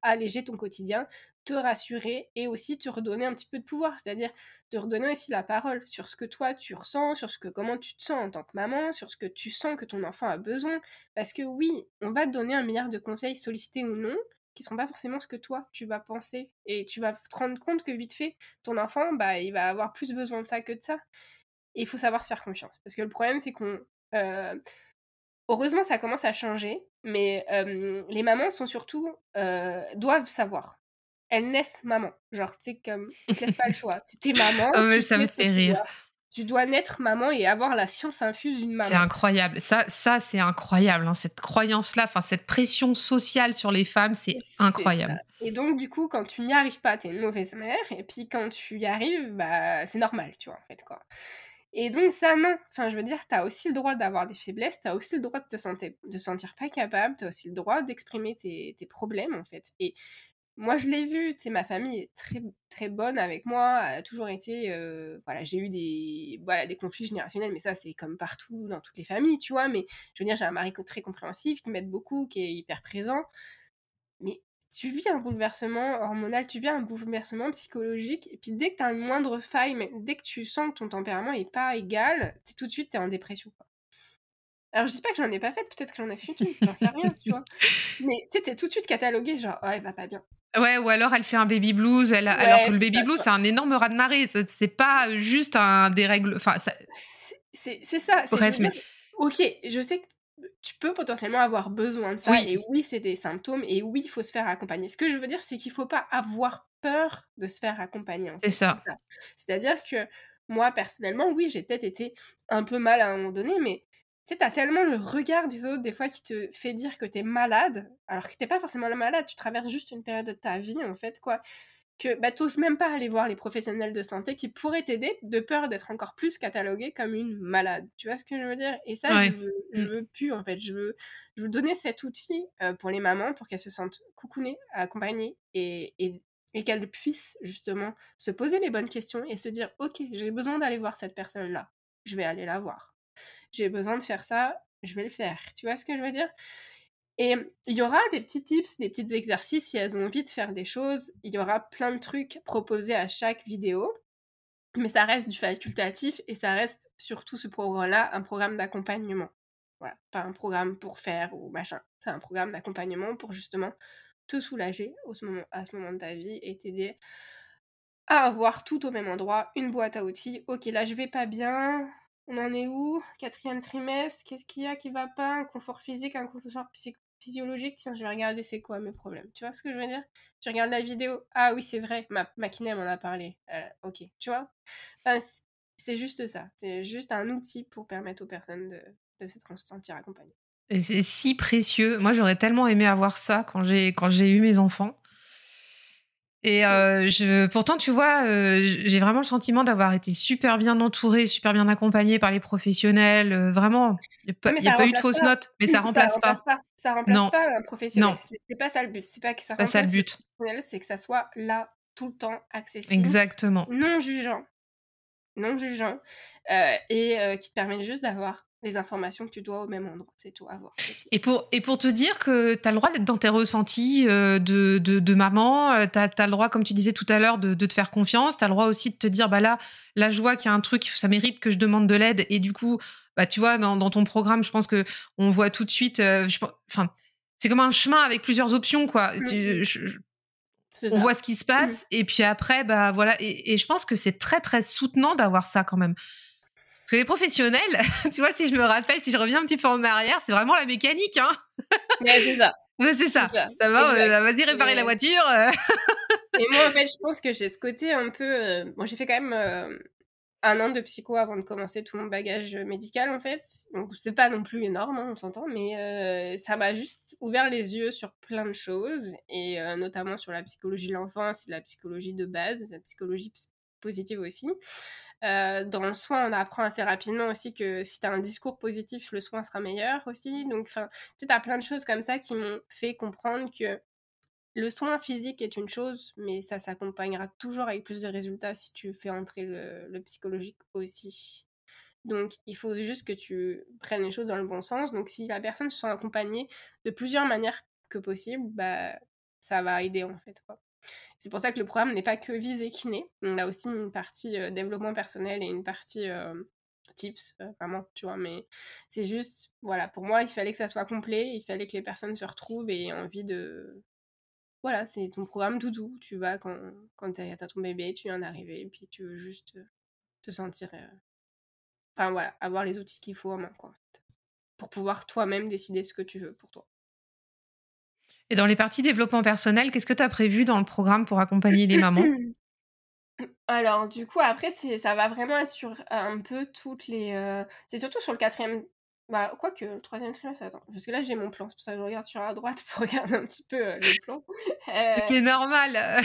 alléger ton quotidien, te rassurer et aussi te redonner un petit peu de pouvoir, c'est-à-dire te redonner aussi la parole sur ce que toi tu ressens, sur ce que comment tu te sens en tant que maman, sur ce que tu sens que ton enfant a besoin. Parce que oui, on va te donner un milliard de conseils sollicités ou non, qui sont pas forcément ce que toi tu vas penser. Et tu vas te rendre compte que vite fait ton enfant bah il va avoir plus besoin de ça que de ça. Et il faut savoir se faire confiance. Parce que le problème c'est qu'on euh, heureusement ça commence à changer mais euh, les mamans sont surtout euh, doivent savoir. Elles naissent maman genre tu sais comme ils te laissent pas le choix. C'était maman oh, mais ça me fait rire tu dois naître maman et avoir la science infuse d'une maman. C'est incroyable. Ça, ça c'est incroyable. Hein. Cette croyance-là, enfin cette pression sociale sur les femmes, c'est incroyable. Et donc, du coup, quand tu n'y arrives pas, t'es une mauvaise mère. Et puis, quand tu y arrives, bah, c'est normal, tu vois, en fait, quoi. Et donc, ça, non. Enfin, je veux dire, t'as aussi le droit d'avoir des faiblesses, t'as aussi le droit de te sentir, de sentir pas capable, t'as aussi le droit d'exprimer tes, tes problèmes, en fait. Et moi je l'ai vu, tu sais, ma famille est très très bonne avec moi, elle a toujours été, euh, voilà, j'ai eu des, voilà, des conflits générationnels, mais ça c'est comme partout dans toutes les familles, tu vois, mais je veux dire, j'ai un mari très compréhensif, qui m'aide beaucoup, qui est hyper présent, mais tu vis un bouleversement hormonal, tu vis un bouleversement psychologique, et puis dès que tu as une moindre faille, dès que tu sens que ton tempérament est pas égal, tout de suite tu es en dépression. Alors, je dis pas que j'en ai pas fait, peut-être que j'en ai fait une, j'en sais rien, tu vois. Mais tu sais, t'es tout de suite catalogué, genre, oh, elle va pas bien. Ouais, ou alors elle fait un baby blues, elle, alors que le baby blues, c'est un énorme raz-de-marée. C'est pas juste un dérègle. Enfin, ça... c'est ça. Bref, mais. ok, je sais que tu peux potentiellement avoir besoin de ça. Et oui, c'est des symptômes. Et oui, il faut se faire accompagner. Ce que je veux dire, c'est qu'il faut pas avoir peur de se faire accompagner. C'est ça. C'est-à-dire que moi, personnellement, oui, j'ai peut-être été un peu mal à un moment donné, mais tu sais, t'as tellement le regard des autres, des fois, qui te fait dire que t'es malade, alors que t'es pas forcément malade, tu traverses juste une période de ta vie, en fait, quoi. Que bah, t'oses même pas aller voir les professionnels de santé qui pourraient t'aider de peur d'être encore plus cataloguée comme une malade. Tu vois ce que je veux dire? Et ça, je, veux, mm. veux plus, en fait. Je veux, je veux donner cet outil euh, pour les mamans pour qu'elles se sentent coucounées, accompagnées et, et, et qu'elles puissent justement se poser les bonnes questions et se dire Ok, j'ai besoin d'aller voir cette personne-là. Je vais aller la voir j'ai besoin de faire ça, je vais le faire. Tu vois ce que je veux dire? Et il y aura des petits tips, des petits exercices si elles ont envie de faire des choses. Il y aura plein de trucs proposés à chaque vidéo. Mais ça reste du facultatif et ça reste surtout ce programme-là un programme d'accompagnement. Voilà, pas un programme pour faire ou machin. C'est un programme d'accompagnement pour justement te soulager au moment, à ce moment de ta vie et t'aider à avoir tout au même endroit, une boîte à outils. Ok, là je vais pas bien, on en est où? Quatrième trimestre, qu'est-ce qu'il y a qui va pas? Un confort physique, un confort physiologique Tiens, je vais regarder c'est quoi mes problèmes. Tu vois ce que je veux dire? Tu regardes la vidéo, ah oui, c'est vrai, ma, ma kiné m'en a parlé. Euh, ok, tu vois? C'est juste ça. C'est juste un outil pour permettre aux personnes de, de se sentir accompagnées. C'est si précieux. Moi, j'aurais tellement aimé avoir ça quand j'ai eu mes enfants. Et euh, je, pourtant, tu vois, euh, j'ai vraiment le sentiment d'avoir été super bien entourée, super bien accompagnée par les professionnels. Euh, vraiment, il n'y a, pas, eu de fausses notes, mais ça remplace, ça remplace pas. Ça remplace pas un professionnel. C'est pas ça le but. C'est pas que ça remplace pas ça le but. C'est que ça soit là tout le temps accessible. Exactement. Non jugeant. Non jugeant. et qui te permet juste d'avoir les informations que tu dois au même endroit. C'est tout, à voir. Et pour, et pour te dire que tu as le droit d'être dans tes ressentis euh, de, de, maman, euh, tu as, le droit, comme tu disais tout à l'heure, de, de, te faire confiance, tu as le droit aussi de te dire, bah là, là, je vois qu'il y a un truc, ça mérite que je demande de l'aide. Et du coup, bah, tu vois, dans, dans, ton programme, je pense que on voit tout de suite, euh, enfin, c'est comme un chemin avec plusieurs options, quoi. Mmh. on voit ce qui se passe, mmh. et puis après, bah voilà. Et, et je pense que c'est très, très soutenant d'avoir ça quand même. Parce que les professionnels, tu vois, si je me rappelle, si je reviens un petit peu en arrière, c'est vraiment la mécanique, hein. c'est ça. Mais c'est ça. ça. va, euh, vas-y réparer la voiture. Euh. et moi, en fait, je pense que j'ai ce côté un peu. Euh, moi, j'ai fait quand même un an de psycho avant de commencer tout mon bagage médical, en fait. Donc, c'est pas non plus énorme, hein, on s'entend, mais ça m'a juste ouvert les yeux sur plein de choses, et notamment sur la psychologie de l'enfance, la psychologie de base, la psychologie positive aussi. Euh, dans le soin, on apprend assez rapidement aussi que si tu as un discours positif, le soin sera meilleur aussi. Donc, tu as plein de choses comme ça qui m'ont fait comprendre que le soin physique est une chose, mais ça s'accompagnera toujours avec plus de résultats si tu fais entrer le, psychologique aussi. Donc, il faut juste que tu prennes les choses dans le bon sens. Donc, si la personne se sent accompagnée de plusieurs manières que possible, bah, ça va aider en fait. C'est pour ça que le programme n'est pas que visé kiné. On a aussi une partie euh, développement personnel et une partie euh, tips, euh, vraiment, tu vois. Mais c'est juste, voilà, pour moi, il fallait que ça soit complet. Il fallait que les personnes se retrouvent et aient envie de. Voilà, c'est ton programme doudou. Tu vas quand, quand tu as, ton bébé, tu viens d'arriver, et puis tu veux juste te sentir. Enfin voilà, avoir les outils qu'il faut en main, quoi. Pour pouvoir toi-même décider ce que tu veux pour toi. Et dans les parties développement personnel, qu'est-ce que tu as prévu dans le programme pour accompagner les mamans? Alors, du coup, après, ça va vraiment être sur un peu toutes les. Euh, c'est surtout sur le quatrième. Bah, quoique, le troisième trimestre, attends. Parce que là, j'ai mon plan. C'est pour ça que je regarde sur la droite pour regarder un petit peu euh, le plan. Euh, c'est normal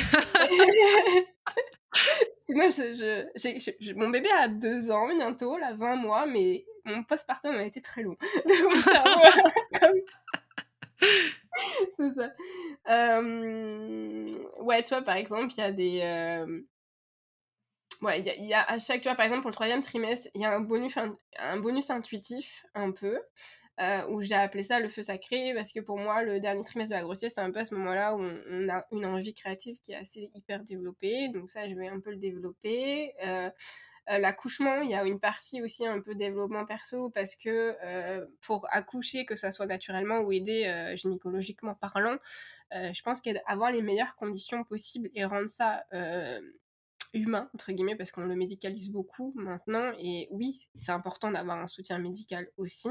Sinon, je, mon bébé a deux ans bientôt, là, 20 mois, mais mon postpartum a été très long. Donc, ça, comme... c'est ça. ouais, tu vois, par exemple, il y a des. Ouais, il y, a à chaque, tu vois, par exemple, pour le troisième trimestre, il y a un bonus, bonus intuitif, un peu, où j'ai appelé ça le feu sacré, parce que pour moi, le dernier trimestre de la grossesse, c'est un peu à ce moment-là où on, a une envie créative qui est assez hyper développée. Donc ça, je vais un peu le développer. Euh, l'accouchement, il y a une partie aussi un peu développement perso parce que euh, pour accoucher, que ça soit naturellement ou aider euh, gynécologiquement parlant, je pense qu'avoir les meilleures conditions possibles et rendre ça humain, entre guillemets, parce qu'on le médicalise beaucoup maintenant. Et oui, c'est important d'avoir un soutien médical aussi.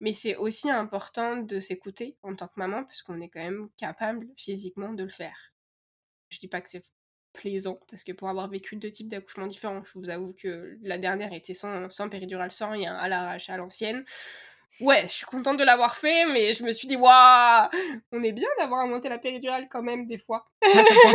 Mais c'est aussi important de s'écouter en tant que maman, puisqu'on est quand même capable physiquement de le faire. Je dis pas que c'est plaisant parce que pour avoir vécu deux types d'accouchements différents, je vous avoue que la dernière était sans, sans péridurale sans rien à l'arrache à l'ancienne ouais, je suis contente de l'avoir fait, mais je me suis dit, waouh, on est bien d'avoir inventé la péridurale quand même, des fois.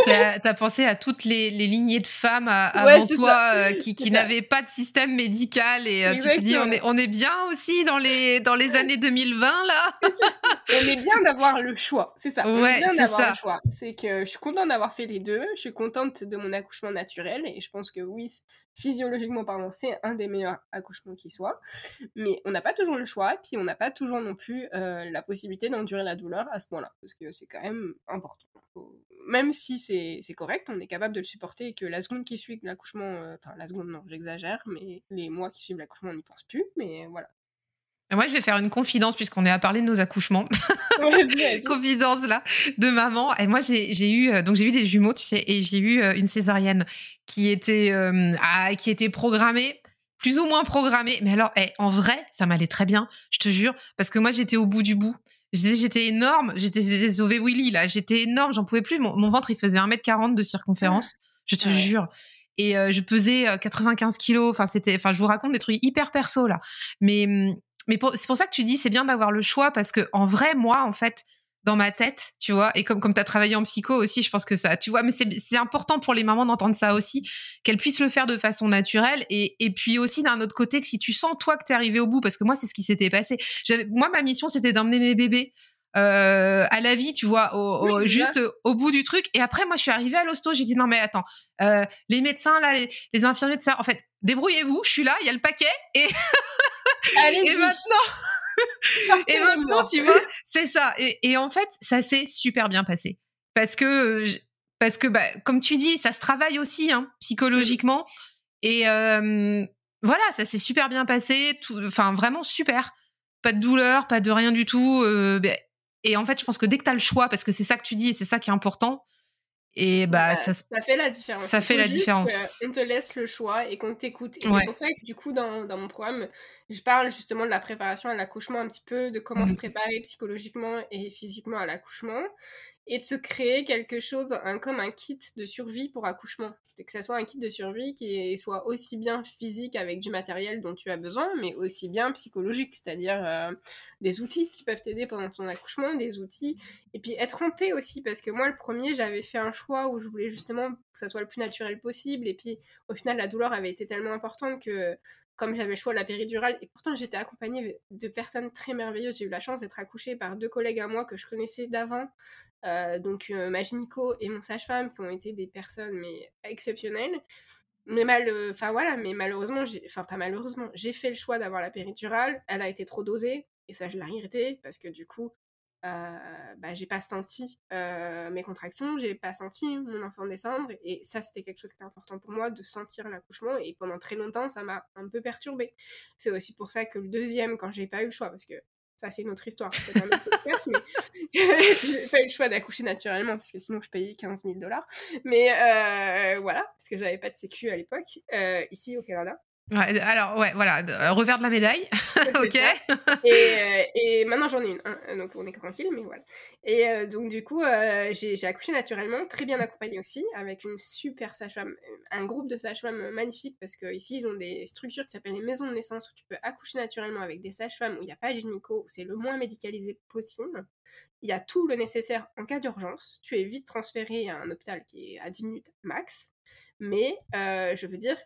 T'as pensé, à toutes les, lignées de femmes avant toi euh, qui, qui n'avaient pas de système médical et euh, tu te dis, on est, on est bien aussi dans les, dans les années 2020, là. on est bien d'avoir le choix, c'est ça. On est bien d'avoir le choix. C'est que je suis contente d'avoir fait les deux, je suis contente de mon accouchement naturel et je pense que oui, physiologiquement parlant, c'est un des meilleurs accouchements qui soit. Mais on n'a pas toujours le choix, puis on n'a pas toujours non plus euh, la possibilité d'endurer la douleur à ce point-là, parce que c'est quand même important. Même si c'est correct, on est capable de le supporter et que la seconde qui suit l'accouchement, euh, enfin la seconde non, j'exagère, mais les mois qui suivent l'accouchement, on n'y pense plus, mais voilà. Moi, je vais faire une confidence puisqu'on est à parler de nos accouchements. confidence là de maman. Et moi, j'ai eu euh, donc j'ai eu des jumeaux, tu sais, et j'ai eu une césarienne qui était ah, qui était programmée plus ou moins programmée. Mais alors, eh, en vrai, ça m'allait très bien, je te jure, parce que moi, j'étais au bout du bout. J'étais énorme, j'étais sauvé Willy, là, j'étais énorme, j'en pouvais plus. Mon, ventre, il faisait 1m40 de circonférence, je te jure. Et euh, je pesais 95 euh, kilos, enfin, c'était, enfin, je vous raconte des trucs hyper perso, là. Mais, mais c'est pour ça que tu dis, c'est bien d'avoir le choix, parce que en vrai, moi, en fait, dans ma tête, tu vois. Et comme, comme tu as travaillé en psycho aussi, je pense que ça, tu vois, mais c'est important pour les mamans d'entendre ça aussi, qu'elles puissent le faire de façon naturelle. Et, et puis aussi, d'un autre côté, que si tu sens, toi, que tu es arrivé au bout, parce que moi, c'est ce qui s'était passé. Moi, ma mission, c'était d'emmener mes bébés. Euh, à la vie, tu vois, au, juste au bout du truc. Et après, moi, je suis arrivée à l'hosto. J'ai dit non, mais attends, euh, les médecins là, les, les infirmiers de ça, en fait, débrouillez-vous. Je suis là, il y a le paquet et et maintenant. et maintenant, tu vois, c'est ça. Et, en fait, ça s'est super bien passé. Parce que, parce que bah, comme tu dis, ça se travaille aussi hein, psychologiquement. Et voilà, ça s'est super bien passé. Enfin, vraiment super. Pas de douleur, pas de rien du tout. Ben, et en fait, je pense que dès que tu as le choix, parce que c'est ça que tu dis et c'est ça qui est important, et bah, ça, ça, fait la différence. Ça fait la différence. On te laisse le choix et qu'on t'écoute. Et c'est pour ça que du coup, dans, dans, mon programme, je parle justement de la préparation à l'accouchement un petit peu, de comment se mmh. préparer psychologiquement et physiquement à l'accouchement et de se créer quelque chose comme un kit de survie pour accouchement. Que ce soit un kit de survie qui soit aussi bien physique avec du matériel dont tu as besoin, mais aussi bien psychologique, c'est-à-dire euh, des outils qui peuvent t'aider pendant ton accouchement, des outils, et puis être en paix aussi, parce que moi le premier j'avais fait un choix où je voulais justement que ça soit le plus naturel possible, et puis au final la douleur avait été tellement importante que comme j'avais le choix la péridurale, et pourtant j'étais accompagnée de personnes très merveilleuses. J'ai eu la chance d'être accouchée par deux collègues à moi que je connaissais d'avant, euh, donc euh, ma gynéco et mon sage-femme, qui ont été des personnes mais exceptionnelles. Mais mal, euh, voilà, mais malheureusement, enfin pas malheureusement, j'ai fait le choix d'avoir la péridurale. Elle a été trop dosée et ça je l'ai regretté parce que du coup, bah, j'ai pas senti mes contractions, j'ai pas senti mon enfant descendre. Et ça, c'était quelque chose qui était important pour moi, de sentir l'accouchement. Et pendant très longtemps, ça m'a un peu perturbée. C'est aussi pour ça que le deuxième, quand j'ai pas eu le choix, parce que ça c'est une autre histoire, c'est un autre podcast, mais j'ai pas eu le choix d'accoucher naturellement parce que sinon je payais 15 000 dollars. Mais voilà, parce que j'avais pas de sécu à l'époque, ici au Canada. Ouais, alors, ouais, voilà, euh, revers de la médaille. ok. Et, euh, et, maintenant, j'en ai une, hein, donc on est tranquille, mais voilà. Et euh, donc, du coup, j'ai accouché naturellement, très bien accompagnée aussi, avec une super sage-femme, un groupe de sages-femmes magnifiques, parce qu'ici, ils ont des structures qui s'appellent les maisons de naissance, où tu peux accoucher naturellement avec des sages-femmes, où il n'y a pas de gynéco, c'est le moins médicalisé possible. Il y a tout le nécessaire en cas d'urgence. Tu es vite transféré à un hôpital qui est à 10 minutes max. Mais je veux dire,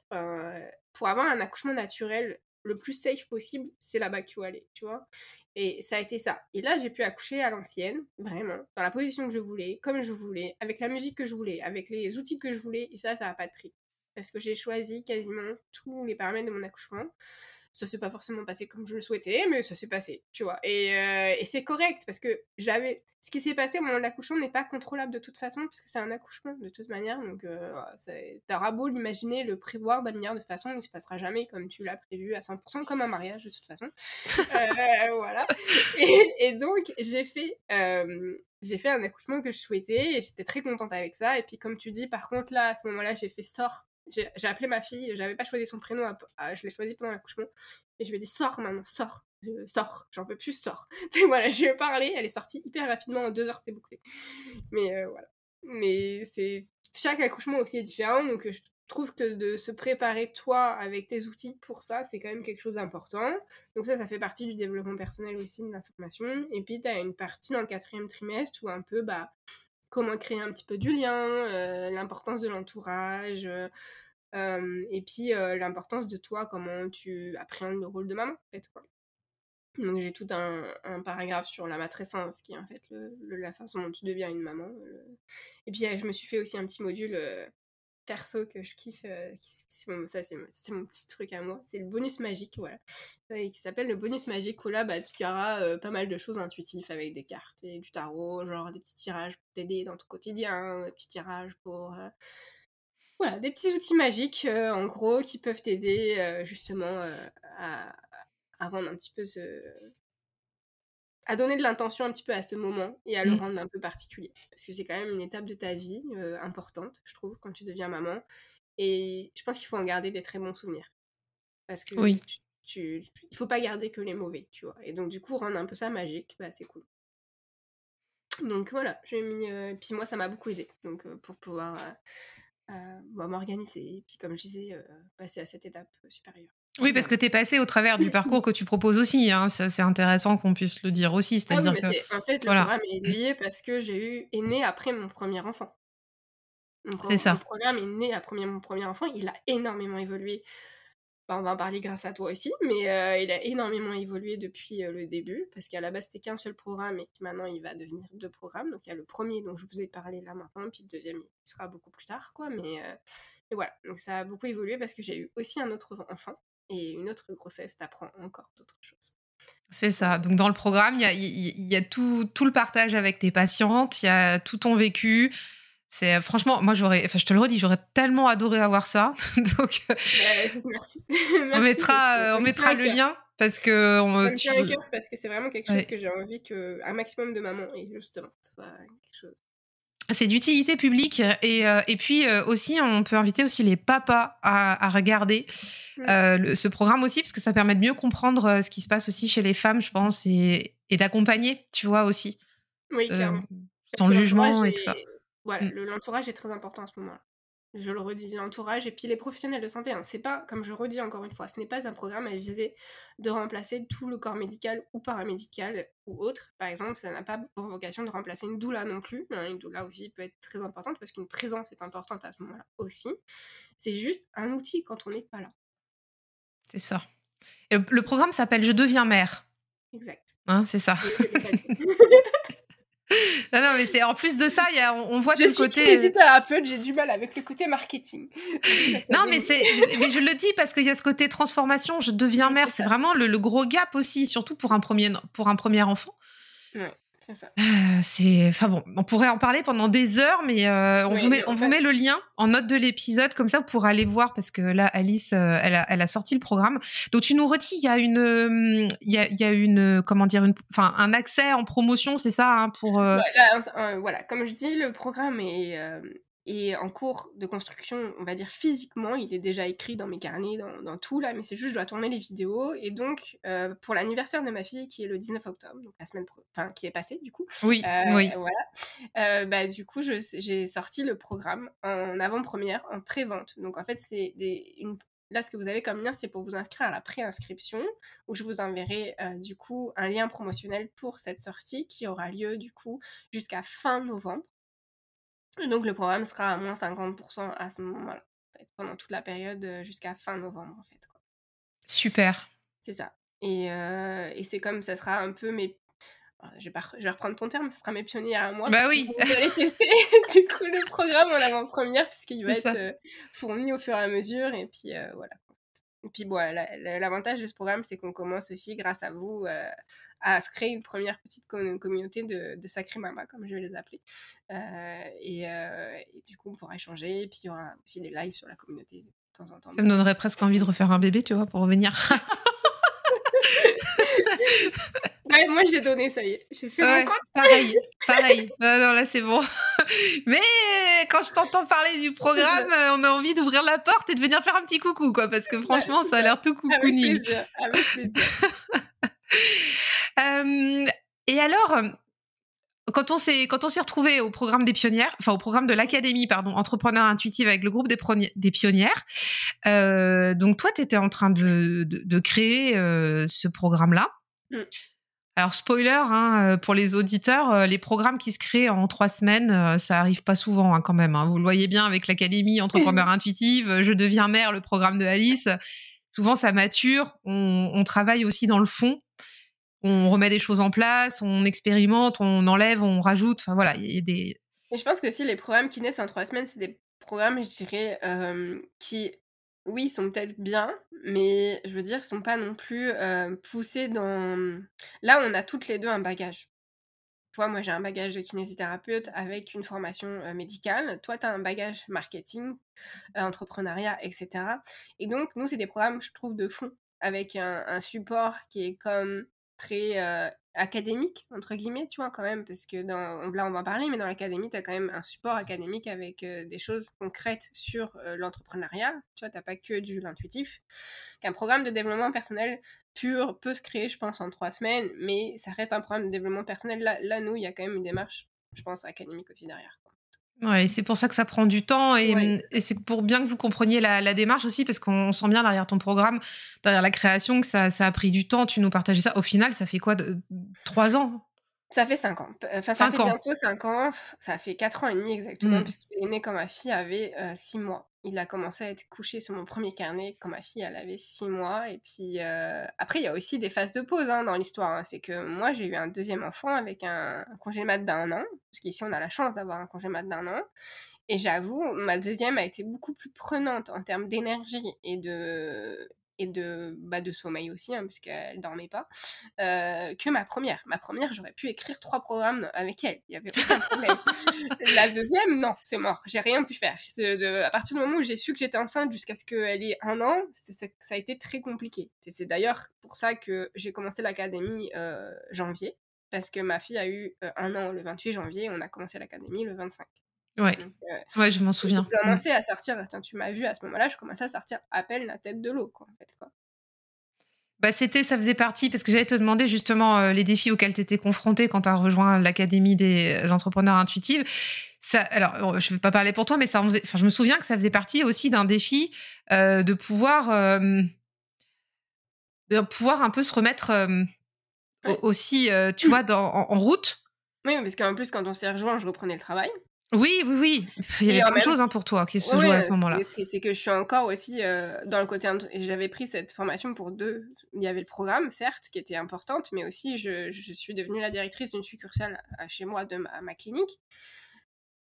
pour avoir un accouchement naturel le plus safe possible, c'est là-bas qu'il faut aller, tu vois? Et ça a été ça. Et là, j'ai pu accoucher à l'ancienne, vraiment, dans la position que je voulais, comme je voulais, avec la musique que je voulais, avec les outils que je voulais, et ça, ça n'a pas de prix. Parce que j'ai choisi quasiment tous les paramètres de mon accouchement ça s'est pas forcément passé comme je le souhaitais, mais ça s'est passé, tu vois. Et, euh, et c'est correct parce que j'avais. Ce qui s'est passé au moment de l'accouchement n'est pas contrôlable de toute façon, parce que c'est un accouchement de toute manière. Donc, euh, t'auras beau l'imaginer, le prévoir d'un milliard de façons, il se passera jamais comme tu l'as prévu à 100%, comme un mariage de toute façon. euh, voilà. Et, et donc, j'ai fait. Euh, j'ai fait un accouchement que je souhaitais et j'étais très contente avec ça. Et puis, comme tu dis, par contre, là, à ce moment-là, j'ai fait sort j'ai appelé ma fille, j'avais pas choisi son prénom, je l'ai choisi pendant l'accouchement, et je lui ai dit sors maintenant, sors, sors, j'en peux plus, sors. Voilà, je lui ai parlé, elle est sortie hyper rapidement, en deux heures c'était bouclé. Mais euh, voilà. Mais c'est chaque accouchement aussi est différent, donc je trouve que de se préparer toi avec tes outils pour ça, c'est quand même quelque chose d'important. Donc ça, ça fait partie du développement personnel aussi, de l'information. Et puis, tu as une partie dans le quatrième trimestre où un peu, bah, comment créer un petit peu du lien, euh, l'importance de l'entourage, euh, euh, et puis l'importance de toi, comment tu appréhendes le rôle de maman, en fait. Donc j'ai tout un, paragraphe sur la matrescence, qui est en fait la façon dont tu deviens une maman. Et puis je me suis fait aussi un petit module perso que je kiffe, euh, ça c'est mon, petit truc à moi, c'est le bonus magique, voilà, qui s'appelle le bonus magique où là bah, tu auras euh, pas mal de choses intuitives avec des cartes et du tarot, genre des petits tirages pour t'aider dans ton quotidien, des petits tirages pour... Euh, voilà, des petits outils magiques en gros qui peuvent t'aider justement à, à, rendre un petit peu ce, à donner de l'intention un petit peu à ce moment et à le mmh. rendre un peu particulier. Parce que c'est quand même une étape de ta vie euh, importante, je trouve, quand tu deviens maman. Et je pense qu'il faut en garder des très bons souvenirs. Parce que oui. tu, il faut pas garder que les mauvais, tu vois. Et donc, du coup, rendre un peu ça magique, bah, c'est cool. Donc voilà, j'ai mis. Euh, puis moi, ça m'a beaucoup aidé. Donc, euh, pour pouvoir bah, m'organiser. Et puis, comme je disais, passer à cette étape supérieure. Oui, parce que tu es passé au travers du parcours que tu proposes aussi. Hein. C'est intéressant qu'on puisse le dire aussi. Ah oui, que... En fait, le programme est lié parce que j'ai eu est né après mon premier enfant. C'est ça. Le programme est né après mon premier enfant. Il a énormément évolué. on va en parler grâce à toi aussi, mais euh, il a énormément évolué depuis euh, le début parce qu'à la base c'était qu'un seul programme et maintenant il va devenir deux programmes. Donc il y a le premier dont je vous ai parlé là maintenant, puis le deuxième il sera beaucoup plus tard, quoi. Mais euh, voilà, donc ça a beaucoup évolué parce que j'ai eu aussi un autre enfant et une autre grossesse t'apprend encore d'autres choses. C'est ça. Donc, dans le programme, il y a, tout, tout, le partage avec tes patientes, il y a tout ton vécu. C'est franchement, moi j'aurais, enfin je te le redis, j'aurais tellement adoré avoir ça. Donc, bah, merci. on mettra, on mettra le lien parce que on, cœur parce que c'est vraiment quelque chose que j'ai envie que un maximum de mamans et justement, soit quelque chose c'est d'utilité publique et, euh, et puis euh, aussi on peut inviter aussi les papas à, regarder euh, ce programme aussi parce que ça permet de mieux comprendre ce qui se passe aussi chez les femmes je pense et, et d'accompagner tu vois aussi. Oui clairement. sans jugement et tout ça. voilà mm. l'entourage est très important à ce moment-là je le redis, l'entourage et puis les professionnels de santé. Hein. C'est pas, comme je redis encore une fois, ce n'est pas un programme à viser de remplacer tout le corps médical ou paramédical ou autre. Par exemple, ça n'a pas pour vocation de remplacer une doula non plus. Hein. Une doula aussi peut être très importante parce qu'une présence est importante à ce moment-là aussi. C'est juste un outil quand on n'est pas là. C'est ça. le programme s'appelle Je deviens mère. Exact. Hein, c'est ça. non, non, mais c'est en plus de ça, y a, on, voit je ce côté. Je suis un peu, j'ai du mal avec le côté marketing. non, mais c'est, mais je le dis parce qu'il y a ce côté transformation. Je deviens mère, c'est vraiment le, gros gap aussi, surtout pour un premier, pour un premier enfant. Ouais, c'est, enfin bon, on pourrait en parler pendant des heures, mais on, vous, met, on vous met le lien en note de l'épisode, comme ça vous pourrez aller voir, parce que là, Alice, elle, a, elle, a, sorti le programme. Donc tu nous redis, il y a une, il y a, y a une, comment dire, une, enfin un accès en promotion, c'est ça, hein, pour. voilà, comme je dis, le programme est, et en cours de construction, on va dire physiquement, il est déjà écrit dans mes carnets, dans, tout là, mais c'est juste je dois tourner les vidéos. Et donc, euh, pour l'anniversaire de ma fille, qui est le 19 octobre, donc la semaine, enfin qui est passée du coup. Oui, euh, oui. Voilà. Euh, bah, du coup, j'ai sorti le programme en avant-première, en pré-vente. Donc en fait, c'est une Là, ce que vous avez comme lien, c'est pour vous inscrire à la préinscription, où je vous enverrai du coup un lien promotionnel pour cette sortie qui aura lieu du coup jusqu'à fin novembre. Donc le programme sera à moins 50% à ce moment-là, pendant toute la période jusqu'à fin novembre en fait. Super. C'est ça. Et, euh, et c'est comme ça sera un peu mes je vais, je vais, reprendre ton terme, ce sera mes pionnières à moi. Bah oui. Vous allez tester du coup le programme en avant-première puisqu'il va être euh, fourni au fur et à mesure et puis voilà. Et puis bon, l'avantage de ce programme, c'est qu'on commence aussi, grâce à vous, euh, à se créer une première petite communauté de, de sacrés mamas, comme je vais les appeler. Euh, euh, et, du coup, on pourra échanger. Et puis, il y aura aussi des lives sur la communauté de temps en temps. Ça me donnerait presque envie de refaire un bébé, tu vois, pour revenir. Ouais, moi j'ai donné, ça y est. J'ai fait mon compte. Pareil, pareil. non, là c'est bon. Mais quand je t'entends parler du programme, on a envie d'ouvrir la porte et de venir faire un petit coucou, quoi, parce que franchement, ça a l'air tout coucouning. Avec plaisir. Avec plaisir. euh, et alors, quand on s'est quand on s'est retrouvé au programme des pionnières, enfin au programme de l'académie pardon, entrepreneur intuitive avec le groupe des, des pionnières. Euh, donc toi, tu étais en train de, de, de créer euh, ce programme-là. Mm. Alors spoiler hein, euh, pour les auditeurs, euh, les programmes qui se créent en trois semaines, euh, ça arrive pas souvent hein, quand même. Hein. Vous le voyez bien avec l'académie entrepreneur intuitive, je deviens mère, le programme de Alice. Souvent ça mature, on, travaille aussi dans le fond, on remet des choses en place, on expérimente, on enlève, on rajoute. Enfin voilà, il y a des. Et je pense que si les programmes qui naissent en trois semaines, c'est des programmes, je dirais, qui oui, ils sont peut-être bien, mais je veux dire, ils sont pas non plus poussés dans. Là, on a toutes les deux un bagage. Toi, moi, j'ai un bagage de kinésithérapeute avec une formation médicale. Toi, tu as un bagage marketing, entrepreneuriat, etc. Et donc, nous, c'est des programmes, je trouve, de fond, avec un support qui est comme très académique, entre guillemets, tu vois, quand même, parce que dans, là, on va en parler, mais dans l'académie, tu as quand même un support académique avec des choses concrètes sur l'entrepreneuriat, tu vois, tu pas que du l'intuitif. Qu'un programme de développement personnel pur peut se créer, je pense, en trois semaines, mais ça reste un programme de développement personnel. Là, là nous, il y a quand même une démarche, je pense, académique aussi derrière. Ouais, c'est pour ça que ça prend du temps et, c'est pour bien que vous compreniez la, démarche aussi parce qu'on sent bien derrière ton programme, derrière la création, que ça, ça, a pris du temps. Tu nous partageais ça. Au final, ça fait quoi de, Trois ans? Ça fait cinq ans. Enfin, ça fait bientôt cinq ans. Ça fait quatre ans et demi exactement, mmh. puisqu'il est né quand ma fille avait euh, six mois il a commencé à être couché sur mon premier carnet quand ma fille avait six mois et puis euh, après il y a aussi des phases de pause hein, dans l'histoire hein. c'est que moi j'ai eu un deuxième enfant avec un, congé mat d'un an parce qu'ici on a la chance d'avoir un congé mat d'un an et j'avoue ma deuxième a été beaucoup plus prenante en termes d'énergie et de et de, bah, de sommeil aussi, hein, parce qu'elle dormait pas, euh, que ma première. Ma première, j'aurais pu écrire trois programmes avec elle, il y avait aucun problème. la deuxième, non, c'est mort, j'ai rien pu faire. De, à partir du moment où j'ai su que j'étais enceinte jusqu'à ce qu'elle ait un an, ça, a été très compliqué. C'est d'ailleurs pour ça que j'ai commencé l'académie euh, janvier, parce que ma fille a eu euh, un an le 28 janvier, on a commencé l'académie le 25. Ouais. Euh, ouais, je m'en souviens. J'ai commencé à sortir, tiens, tu m'as vu à ce moment-là, je commençais à sortir à peine la tête de l'eau, quoi, en fait, quoi. Bah, c'était, ça faisait partie, parce que j'allais te demander justement euh, les défis auxquels tu étais confronté quand tu as rejoint l'Académie des entrepreneurs intuitifs. Ça, alors, oh, je ne vais pas parler pour toi, mais ça enfin, je me souviens que ça faisait partie aussi d'un défi euh, de pouvoir, de pouvoir un peu se remettre aussi, tu vois, dans, en, route. Oui, parce qu'en plus, quand on s'est rejoint, je reprenais le travail. Oui, oui, oui. Il y avait plein de choses hein, pour toi qui se jouaient à ce moment-là. C'est que je suis encore aussi euh, dans le côté. J'avais pris cette formation pour deux. Il y avait le programme, certes, qui était importante, mais aussi je, je suis devenue la directrice d'une succursale chez moi de ma, clinique.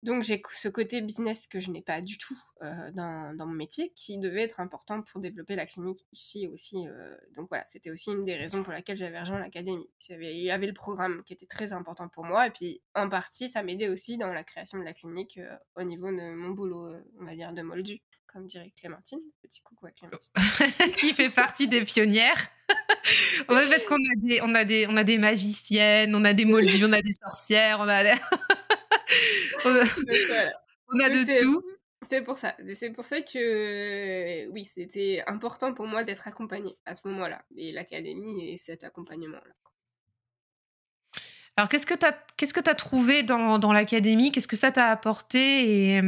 Donc j'ai ce côté business que je n'ai pas du tout euh, dans, mon métier, qui devait être important pour développer la clinique ici aussi. Euh, donc voilà, c'était aussi une des raisons pour laquelle j'avais rejoint l'académie. Il, il y avait le programme qui était très important pour moi, et puis en partie, ça m'aidait aussi dans la création de la clinique euh, au niveau de mon boulot, on va dire, de moldu, comme dirait Clémentine. Petit coucou à Clémentine. qui fait partie des pionnières. parce qu'on a des, on a des, on a des magiciennes, on a des moldus, on a des sorcières, on a on a, de tout. C'est pour ça. C'est pour ça que oui, c'était important pour moi d'être accompagnée à ce moment-là. Et l'académie et cet accompagnement-là. Alors, qu'est-ce que tu as, qu'est-ce que as trouvé dans, dans l'académie? Qu'est-ce que ça t'a apporté Et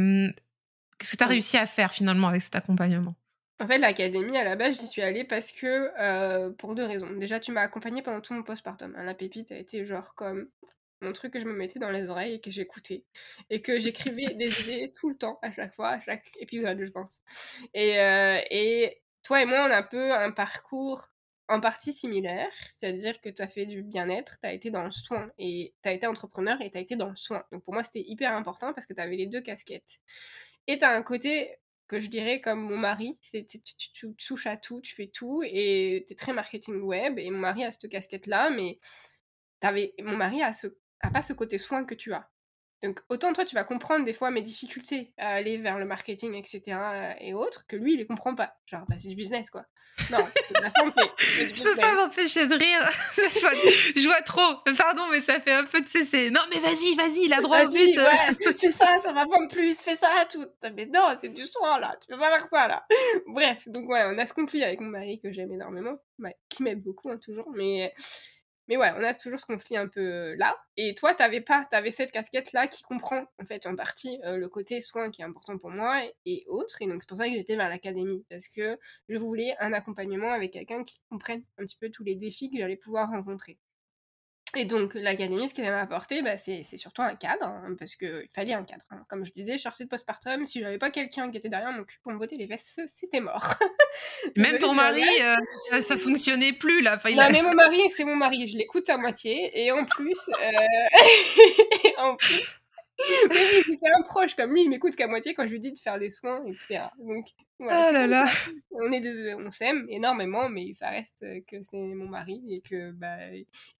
qu'est-ce que tu as réussi à faire finalement avec cet accompagnement? En fait, l'académie, à la base, j'y suis allée parce que, euh, pour deux raisons. Déjà, tu m'as accompagnée pendant tout mon postpartum. Hein. La pépite a été genre comme mon truc que je me mettais dans les oreilles et que j'écoutais. Et que j'écrivais des idées tout le temps, à chaque fois, à chaque épisode, je pense. Et, euh, et toi et moi, on a un peu un parcours en partie similaire, c'est-à-dire que tu as fait du bien-être, tu as été dans le soin, et tu as été entrepreneur et tu as été dans le soin. Donc pour moi, c'était hyper important parce que tu avais les deux casquettes. Et tu as un côté que je dirais comme mon mari, c'est tu, tu, touches à tout, tu fais tout, et tu es très marketing web, et mon mari a cette casquette-là, mais avais, mon mari a ce a pas ce côté soin que tu as. Donc autant toi tu vas comprendre des fois mes difficultés à aller vers le marketing etc euh, et autres que lui il les comprend pas. Genre bah, c'est du business quoi. Non c'est de la santé. je peux pas m'empêcher de rire. je, vois, trop. Pardon mais ça fait un peu de cesser. Non mais vas-y vas-y il a droit au but. Ouais, fais ça ça va vendre plus fais ça tout. Mais non c'est du soin là tu peux pas faire ça là. Bref donc ouais on a ce conflit avec mon mari que j'aime énormément qui m'aide beaucoup hein, toujours mais mais ouais, on a toujours ce conflit un peu euh, là. Et toi, t'avais pas, t'avais cette casquette-là qui comprend, en fait, en partie, euh, le côté soin qui est important pour moi et, autres. Et donc, c'est pour ça que j'étais vers l'académie. Parce que je voulais un accompagnement avec quelqu'un qui comprenne un petit peu tous les défis que j'allais pouvoir rencontrer. Et donc, l'académie, ce qu'elle m'a apporté, bah, c'est surtout un cadre, hein, parce qu'il fallait un cadre. Hein. Comme je disais, je sortais de postpartum, si j'avais pas quelqu'un qui était derrière mon cul pour me botter les fesses, c'était mort. Même ton mari, euh, ça fonctionnait plus, là. non, mais mon mari, c'est mon mari, je l'écoute à moitié, et en plus, euh... en plus, c'est un proche comme lui, il m'écoute qu'à moitié quand je lui dis de faire des soins, etc. Donc, voilà, oh là là. On, est on s'aime énormément, mais ça reste que c'est mon mari et que bah,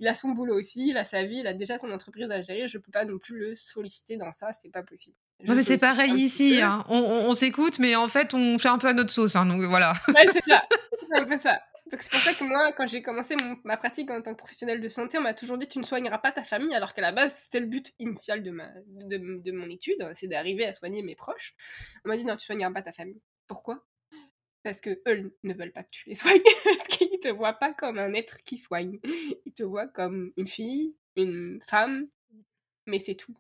il a son boulot aussi, il a sa vie, il a déjà son entreprise à gérer. Je peux pas non plus le solliciter dans ça, c'est pas possible. non, mais c'est pareil ici. Hein. On, on, s'écoute, mais en fait, on fait un peu à notre sauce. Hein, donc voilà. Ouais, c'est ça. C'est un peu ça. Donc c'est pour ça que moi, quand j'ai commencé ma pratique en tant que professionnel de santé, on m'a toujours dit tu ne soigneras pas ta famille, alors qu'à la base c'était le but initial de, ma, de, mon étude, c'est d'arriver à soigner mes proches. On m'a dit non, tu soigneras pas ta famille. Pourquoi? Parce que eux ne veulent pas que tu les soignes, parce qu'ils te voient pas comme un être qui soigne. Ils te voient comme une fille, une femme, mais c'est tout.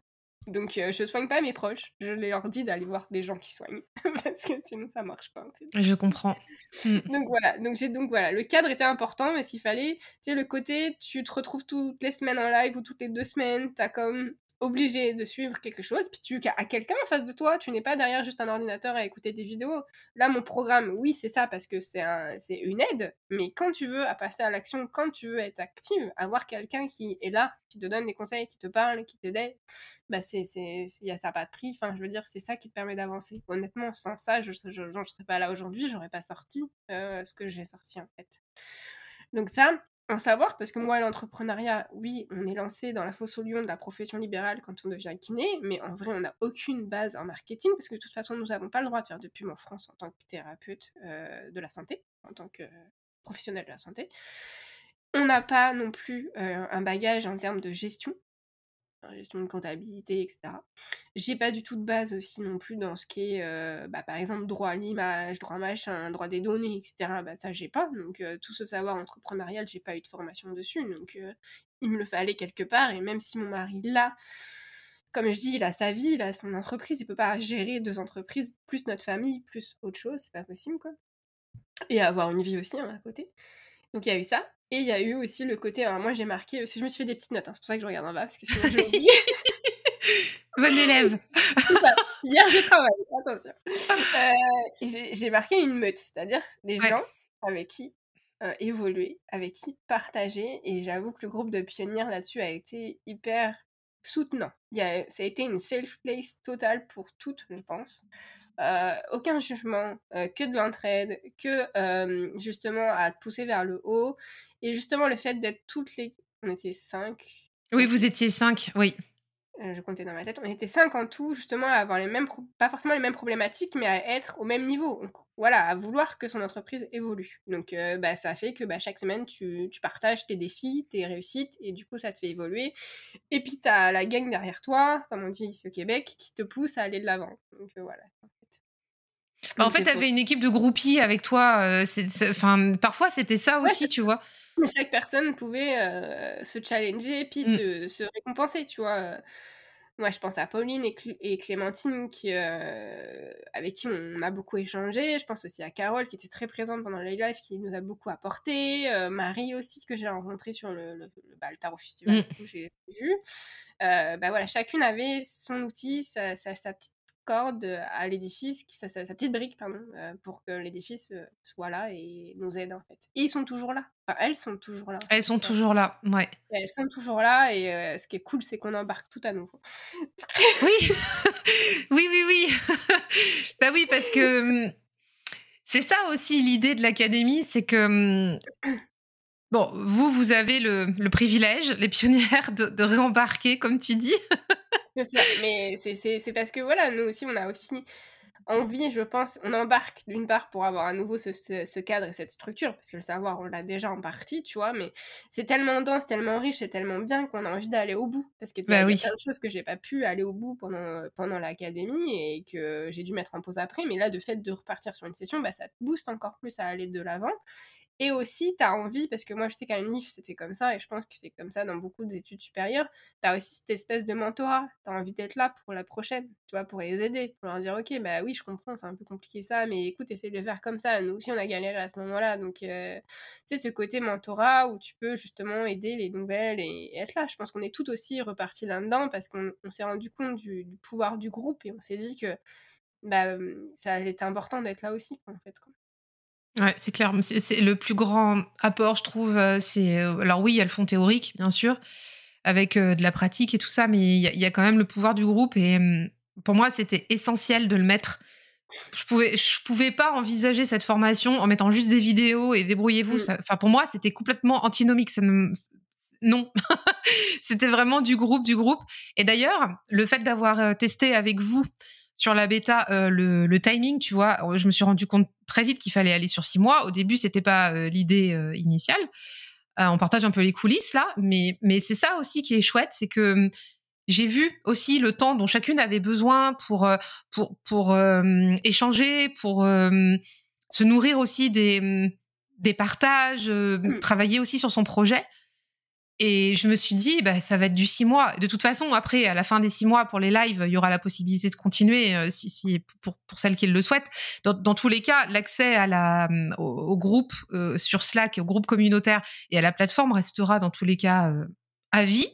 Donc je euh, je soigne pas mes proches, je leur dis d'aller voir des gens qui soignent parce que sinon ça marche pas en fait. Je comprends. Mm. donc voilà, donc j'ai donc voilà, le cadre était important mais s'il fallait, tu sais le côté tu te retrouves toutes les semaines en live ou toutes les deux semaines, tu as comme obligé de suivre quelque chose, puis tu as quelqu'un en face de toi, tu n'es pas derrière juste un ordinateur à écouter des vidéos. Là, mon programme, oui, c'est ça, parce que c'est un, une aide, mais quand tu veux à passer à l'action, quand tu veux être active, avoir quelqu'un qui est là, qui te donne des conseils, qui te parle, qui te dit, bah c'est, a, ça pas de prix, enfin, je veux dire, c'est ça qui te permet d'avancer. Honnêtement, sans ça, je ne serais pas là aujourd'hui, j'aurais pas sorti euh, ce que j'ai sorti, en fait. Donc ça, en savoir, parce que moi, l'entrepreneuriat, oui, on est lancé dans la fosse au lion de la profession libérale quand on devient kiné, mais en vrai, on n'a aucune base en marketing, parce que de toute façon, nous n'avons pas le droit de faire de pub en France en tant que thérapeute euh, de la santé, en tant que professionnel de la santé. On n'a pas non plus euh, un bagage en termes de gestion, gestion de comptabilité, etc. J'ai pas du tout de base aussi non plus dans ce qui est, euh, bah, par exemple, droit à l'image, droit machin, droit des données, etc. Bah, ça, j'ai pas. Donc, euh, tout ce savoir entrepreneurial, j'ai pas eu de formation dessus. Donc, euh, il me le fallait quelque part. Et même si mon mari l'a, comme je dis, il a sa vie, il a son entreprise, il peut pas gérer deux entreprises, plus notre famille, plus autre chose, c'est pas possible, quoi. Et avoir une vie aussi hein, à côté. Donc, il y a eu ça. Et il y a eu aussi le côté, alors moi j'ai marqué, parce que je me suis fait des petites notes, hein, c'est pour ça que je regarde en bas, parce que sinon je oublié. Bonne élève. ça. Hier j'ai travaillé, attention. Euh, j'ai marqué une meute, c'est-à-dire des gens avec qui euh, évoluer, avec qui partager. Et j'avoue que le groupe de pionnières là-dessus a été hyper soutenant. Il y a, ça a été une safe place totale pour toutes, je pense. Euh, aucun jugement, euh, que de l'entraide, que euh, justement à te pousser vers le haut. Et justement le fait d'être toutes les... On était cinq. Oui, vous étiez cinq, oui. je comptais dans ma tête. On était cinq en tout, justement, à avoir les mêmes... Pas forcément les mêmes problématiques, mais à être au même niveau. Donc, voilà, à vouloir que son entreprise évolue. Donc bah, ça fait que bah, chaque semaine, tu, tu, partages tes défis, tes réussites, et du coup, ça te fait évoluer. Et puis, tu as la gang derrière toi, comme on dit ici au Québec, qui te pousse à aller de l'avant. Donc voilà. Bah, en fait, tu avais une équipe de groupies avec toi. Euh, enfin, parfois, c'était ça aussi, tu vois. Chaque personne pouvait euh, se challenger puis mmh. se, récompenser, tu vois. Moi, je pense à Pauline et, Clémentine qui, euh, avec qui on a beaucoup échangé. Je pense aussi à Carole qui était très présente pendant le live, qui nous a beaucoup apporté. Marie aussi que j'ai rencontrée sur le, le, bah, Tarot Festival, mmh. j'ai vu. bah voilà, chacune avait son outil, sa, sa, sa petite corde à l'édifice, sa, sa, petite brique, pardon, euh, pour que l'édifice euh, soit là et nous aide en fait. Et ils sont toujours là. Enfin, elles sont toujours là. Elles sont toujours là, ouais. elles sont toujours là et euh, ce qui est cool, c'est qu'on embarque tout à nouveau. oui, oui, oui, oui. bah oui, parce que hum, c'est ça aussi l'idée de l'académie, c'est que hum, Bon, vous, vous avez le, le privilège, les pionnières, de, de réembarquer, comme tu dis. Mais c'est parce que voilà, nous aussi, on a aussi envie, je pense, on embarque d'une part pour avoir à nouveau ce, ce, cadre et cette structure, parce que le savoir, on l'a déjà en partie, tu vois, mais c'est tellement dense, tellement riche et tellement bien qu'on a envie d'aller au bout. Parce qu'il y a bah plein de choses que j'ai pas pu aller au bout pendant, pendant l'académie et que j'ai dû mettre en pause après, mais là, de fait de repartir sur une session, bah, ça te booste encore plus à aller de l'avant. Et aussi, tu as envie, parce que moi je sais qu'à l'UNIF c'était comme ça, et je pense que c'est comme ça dans beaucoup d'études supérieures, tu as aussi cette espèce de mentorat. Tu as envie d'être là pour la prochaine, tu vois, pour les aider, pour leur dire Ok, bah oui, je comprends, c'est un peu compliqué ça, mais écoute, essaye de le faire comme ça. Nous aussi on a galéré à ce moment-là. Donc, euh, tu sais, ce côté mentorat où tu peux justement aider les nouvelles et, être là. Je pense qu'on est tout aussi reparti là-dedans parce qu'on s'est rendu compte du, pouvoir du groupe et on s'est dit que bah, ça allait important d'être là aussi, en fait. Ouais, c'est clair. C'est le plus grand apport, je trouve. Euh, c'est euh, alors oui, il y a le fond théorique, bien sûr, avec euh, de la pratique et tout ça, mais il y, a quand même le pouvoir du groupe. Et pour moi, c'était essentiel de le mettre. Je pouvais, je pouvais pas envisager cette formation en mettant juste des vidéos et débrouillez-vous. Mmh. Enfin, pour moi, c'était complètement antinomique. Ça non, c'était vraiment du groupe, du groupe. Et d'ailleurs, le fait d'avoir testé avec vous sur la bêta, euh, le, timing, tu vois, je me suis rendu compte très vite qu'il fallait aller sur six mois. Au début, c'était pas euh, l'idée euh, initiale. on partage un peu les coulisses là, mais mais c'est ça aussi qui est chouette, c'est que hum, j'ai vu aussi le temps dont chacune avait besoin pour pour pour échanger, pour se nourrir aussi des hum, des partages, mmh. travailler aussi sur son projet. Et je me suis dit, bah, ça va être du six mois. De toute façon, après, à la fin des six mois, pour les lives, il y aura la possibilité de continuer euh, si, pour, pour celles qui le souhaitent. Dans, tous les cas, l'accès euh, au, groupe euh, sur Slack, au groupe communautaire et à la plateforme restera dans tous les cas à vie.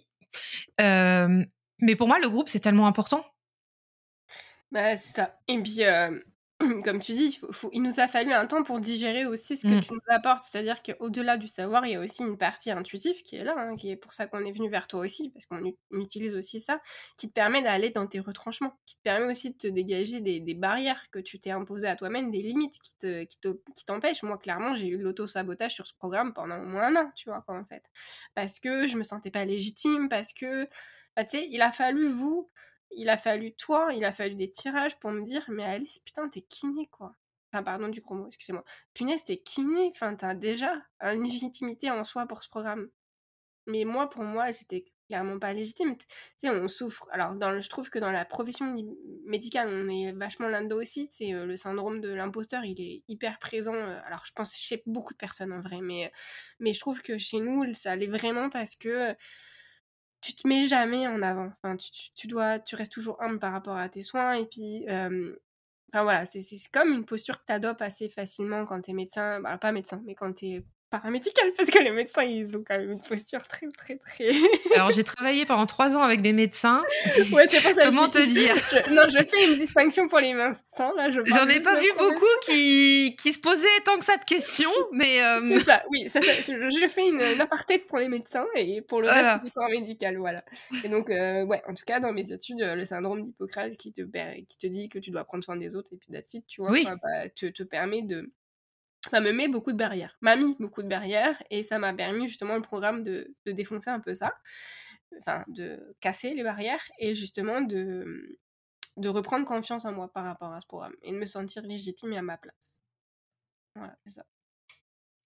mais pour moi, le groupe, c'est tellement important. Bah, c'est ça. Et puis, comme tu dis, il nous a fallu un temps pour digérer aussi ce que mmh. tu nous apportes. C'est-à-dire qu'au-delà du savoir, il y a aussi une partie intuitive qui est là, hein, qui est pour ça qu'on est venu vers toi aussi, parce qu'on utilise aussi ça, qui te permet d'aller dans tes retranchements, qui te permet aussi de te dégager des, barrières que tu t'es imposées à toi-même, des limites qui, te, qui, t'empêchent. Moi, clairement, j'ai eu de l'auto-sabotage sur ce programme pendant au moins un an, tu vois, quoi, en fait. Parce que je me sentais pas légitime, parce que, bah, tu sais, il a fallu, vous, il a fallu toi, il a fallu des tirages pour me dire mais Alice, putain, t'es kiné quoi. Enfin, pardon du gros mot, excusez-moi. Punaise, t'es kiné, enfin, t'as déjà une légitimité en soi pour ce programme. Mais moi, pour moi, j'étais clairement pas légitime. Tu sais, on souffre. Alors, dans je trouve que dans la profession médicale, on est vachement là-dedans aussi. C'est le syndrome de l'imposteur, il est hyper présent. Euh, alors, je pense chez beaucoup de personnes en vrai, mais, mais je trouve que chez nous, ça allait vraiment parce que tu te mets jamais en avant. Enfin, tu, dois, tu restes toujours humble par rapport à tes soins. Et puis, enfin voilà, c'est comme une posture que tu adoptes assez facilement quand tu es médecin. Bah, pas médecin, mais quand tu paramédical parce que les médecins, ils ont quand même une posture très, très, très. Alors, j'ai travaillé pendant trois ans avec des médecins. Ouais, c'est pour ça. Comment te dire Non, je fais une distinction pour les médecins. Là, j'en ai pas vu beaucoup qui, qui se posaient tant que ça de questions, mais. Euh, c'est ça, oui. Ça, je, fais une, aparté pour les médecins et pour le reste du corps médical, voilà. Et donc, euh, ouais, en tout cas, dans mes études, le syndrome d'Hippocrate qui te, qui te dit que tu dois prendre soin des autres et puis d'acide, tu vois, oui. bah, te, te permet de ça me met beaucoup de barrières. M'a mis beaucoup de barrières et ça m'a permis justement le programme de, de, défoncer un peu ça, enfin de casser les barrières et justement de, de reprendre confiance en moi par rapport à ce programme et de me sentir légitime et à ma place. Voilà, c'est ça.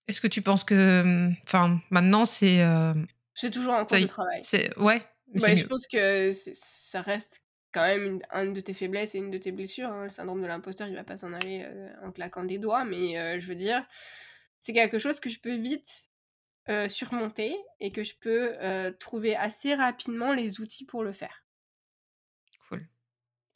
Est-ce que tu penses que, enfin, maintenant c'est. Euh... C'est toujours en cours de travail. C'est ouais. ouais je pense que ça reste quand même une, une, de tes faiblesses et une de tes blessures. Hein. Le syndrome de l'imposteur, il va pas s'en aller euh, en claquant des doigts, mais euh, je veux dire, c'est quelque chose que je peux vite euh, surmonter et que je peux trouver assez rapidement les outils pour le faire. Cool.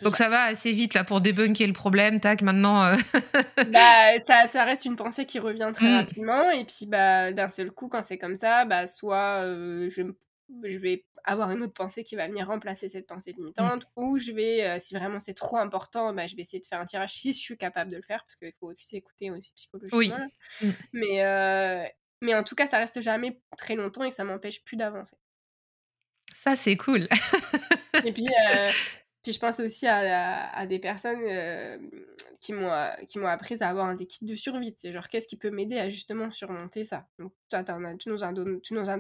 Donc ça va assez vite là pour débunker le problème, tac, maintenant. bah, ça, ça, reste une pensée qui revient très mmh. rapidement et puis bah, d'un seul coup, quand c'est comme ça, bah, soit je je vais avoir une autre pensée qui va venir remplacer cette pensée limitante, ou je vais, euh, si vraiment c'est trop important, bah, je vais essayer de faire un tirage si je suis capable de le faire, parce qu'il faut aussi s'écouter aussi psychologiquement. Oui. Mmh. Mais, euh, mais en tout cas, ça reste jamais très longtemps et ça m'empêche plus d'avancer. Ça, c'est cool. et puis, euh, puis je pense aussi à, à des personnes qui m'ont qui m'ont appris à avoir des kits de survie. C'est genre, qu'est-ce qui peut m'aider à justement surmonter ça? Donc, toi, tu nous as donné, tu nous as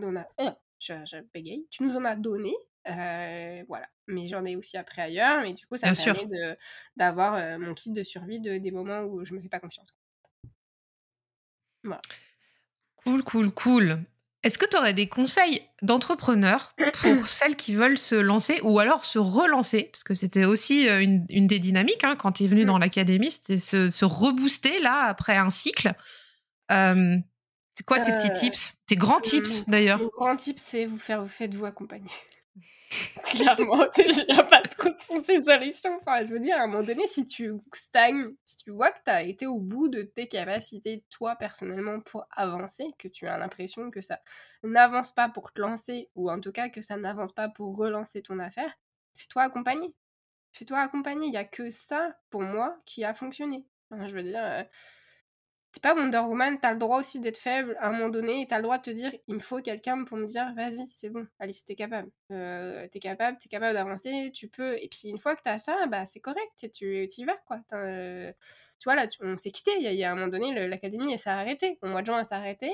je, Tu nous en as donné, euh, voilà. Mais j'en ai aussi appris ailleurs, mais du coup, ça me permet d'avoir euh, mon kit de survie de, des moments où je me fais pas confiance. Voilà. Cool, cool, cool. Est-ce que tu aurais des conseils d'entrepreneurs pour celles qui veulent se lancer ou alors se relancer? Parce que c'était aussi euh, une, une, des dynamiques hein, quand tu es venu mmh. dans l'académie, c'était se, se, rebooster là après un cycle. C'est quoi tes petits euh, tips? Tes grands tips d'ailleurs? Mon grand tip, c'est vous faire, vous faites-vous accompagner. Clairement, il n'y a pas trop de solution. Enfin, je veux dire, à un moment donné, si tu stagnes, si tu vois que tu as été au bout de tes capacités, toi personnellement, pour avancer, que tu as l'impression que ça n'avance pas pour te lancer, ou en tout cas que ça n'avance pas pour relancer ton affaire, fais-toi accompagner. Fais-toi accompagner. Il n'y a que ça, pour moi, qui a fonctionné. je veux dire. Euh, c'est pas Wonder Woman, t'as le droit aussi d'être faible à un moment donné et t'as le droit de te dire il me faut quelqu'un pour me dire vas-y, c'est bon, Alice, t'es capable. Euh, t'es capable, t'es capable d'avancer, tu peux. Et puis une fois que t'as ça, bah c'est correct, tu, tu y vas quoi. Euh, tu vois là, on s'est quitté, il y, a un moment donné, l'académie elle s'est arrêtée. Au mois de juin, elle s'est arrêtée.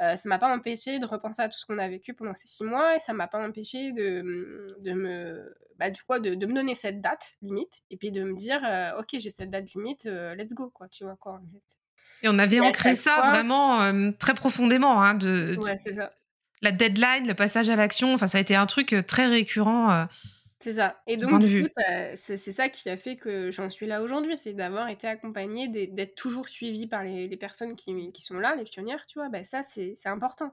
Euh, ça m'a pas empêché de repenser à tout ce qu'on a vécu pendant ces six mois et ça m'a pas empêché de, de me bah, du coup, de, de, me donner cette date limite et puis de me dire ok j'ai cette date limite let's go quoi tu vois quoi en fait. Et on avait ancré ça vraiment euh, très profondément. Hein, de, ouais, c'est ça. La deadline, le passage à l'action, enfin, ça a été un truc euh, très récurrent. Euh, c'est ça. Et donc, du coup, c'est ça qui a fait que j'en suis là aujourd'hui. C'est d'avoir été accompagnée, d'être toujours suivie par les, les personnes qui, qui, sont là, les pionnières, tu vois. Ben, ça, c'est important.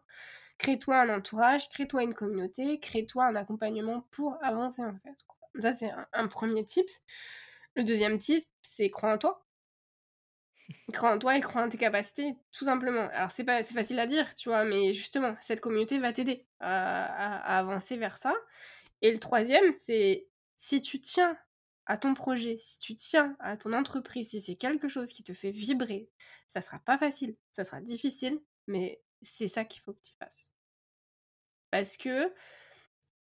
Crée-toi un entourage, crée-toi une communauté, crée-toi un accompagnement pour avancer, en fait. Ça, c'est un, un, premier tip. Le deuxième tip, c'est crois en toi. Crois en toi et crois en tes capacités, tout simplement. Alors, c'est pas c'est facile à dire, tu vois, mais justement, cette communauté va t'aider à, avancer vers ça. Et le troisième, c'est si tu tiens à ton projet, si tu tiens à ton entreprise, si c'est quelque chose qui te fait vibrer, ça sera pas facile, ça sera difficile, mais c'est ça qu'il faut que tu fasses. Parce que,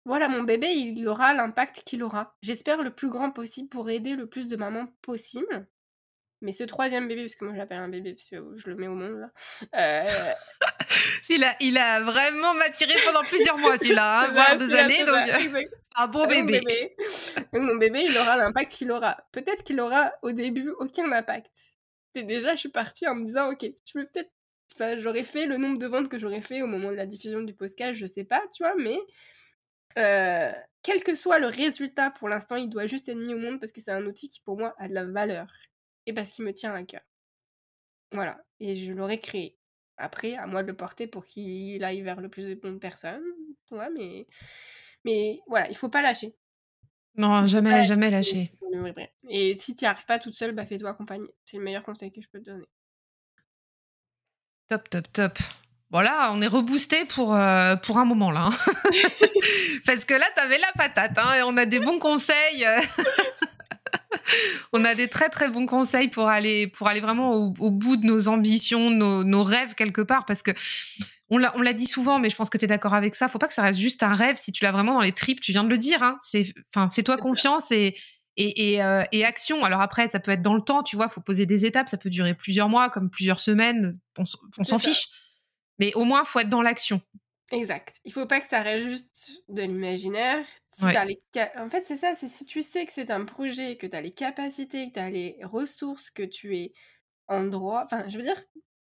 voilà, mon bébé, il aura l'impact qu'il aura. J'espère le plus grand possible pour aider le plus de mamans possible. Mais ce troisième bébé, parce que moi je l'appelle un bébé, parce que je le mets au monde là. Euh... il, a, il a vraiment m'attiré pendant plusieurs mois celui-là, hein, voire deux années, donc euh, un bon bébé. Donc mon bébé, il aura l'impact qu'il aura. Peut-être qu'il aura au début aucun impact. Et déjà, je suis partie en me disant, ok, je vais peut-être. Enfin, j'aurais fait le nombre de ventes que j'aurais fait au moment de la diffusion du podcast, je sais pas, tu vois, mais. Euh, quel que soit le résultat, pour l'instant, il doit juste être mis au monde parce que c'est un outil qui, pour moi, a de la valeur et parce qu'il me tient à cœur. Voilà, et je l'aurais créé. Après, à moi de le porter pour qu'il aille vers le plus de bonnes personnes. Ouais, mais, mais voilà, il faut pas lâcher. Non, jamais, jamais lâcher. Et si tu n'y arrives pas toute seule, bah fais-toi accompagner. C'est le meilleur conseil que je peux te donner. Top, top, top. Voilà, on est reboosté pour, euh, pour un moment là. hein. Parce que là, t'avais la patate hein, et on a des bons conseils. on a des très très bons conseils pour aller, pour aller vraiment au, au bout de nos ambitions, nos, nos rêves quelque part. Parce que on l'a, dit souvent, mais je pense que tu es d'accord avec ça. Faut pas que ça reste juste un rêve. Si tu l'as vraiment dans les tripes, tu viens de le dire. Hein, c'est, enfin, fais-toi confiance et, et, et, euh, et action. Alors après, ça peut être dans le temps, tu vois, faut poser des étapes. Ça peut durer plusieurs mois, comme plusieurs semaines. On, on s'en fiche. Mais au moins, faut être dans l'action. Exact. Il faut pas que ça reste juste de l'imaginaire. Si Ouais. les En fait, c'est ça, c'est si tu sais que c'est un projet, que tu as les capacités, que tu as les ressources, que tu es en droit. Enfin, je veux dire,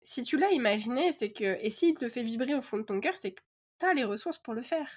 si tu l'as imaginé, c'est que. Et s'il te fait vibrer au fond de ton cœur, c'est que tu as les ressources pour le faire.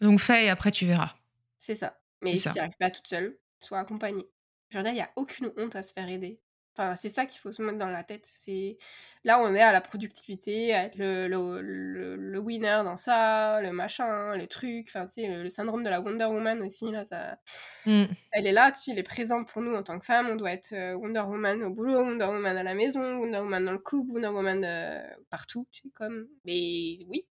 Donc fais et après tu verras. C'est ça. Mais si tu n'y arrives pas toute seule, sois accompagnée. Genre là, il n'y a aucune honte à se faire aider. Enfin, c'est ça qu'il faut se mettre dans la tête. C'est Là, on est à la productivité, à être le, le, le, le winner dans ça, le machin, le truc. Enfin, tu sais, le, syndrome de la Wonder Woman aussi, là, ça... Mm. elle est là, tu sais, il est présent pour nous en tant que femme. On doit être euh, Wonder Woman au boulot, Wonder Woman à la maison, Wonder Woman dans le couple, Wonder Woman euh, partout, tu sais, comme... Mais oui,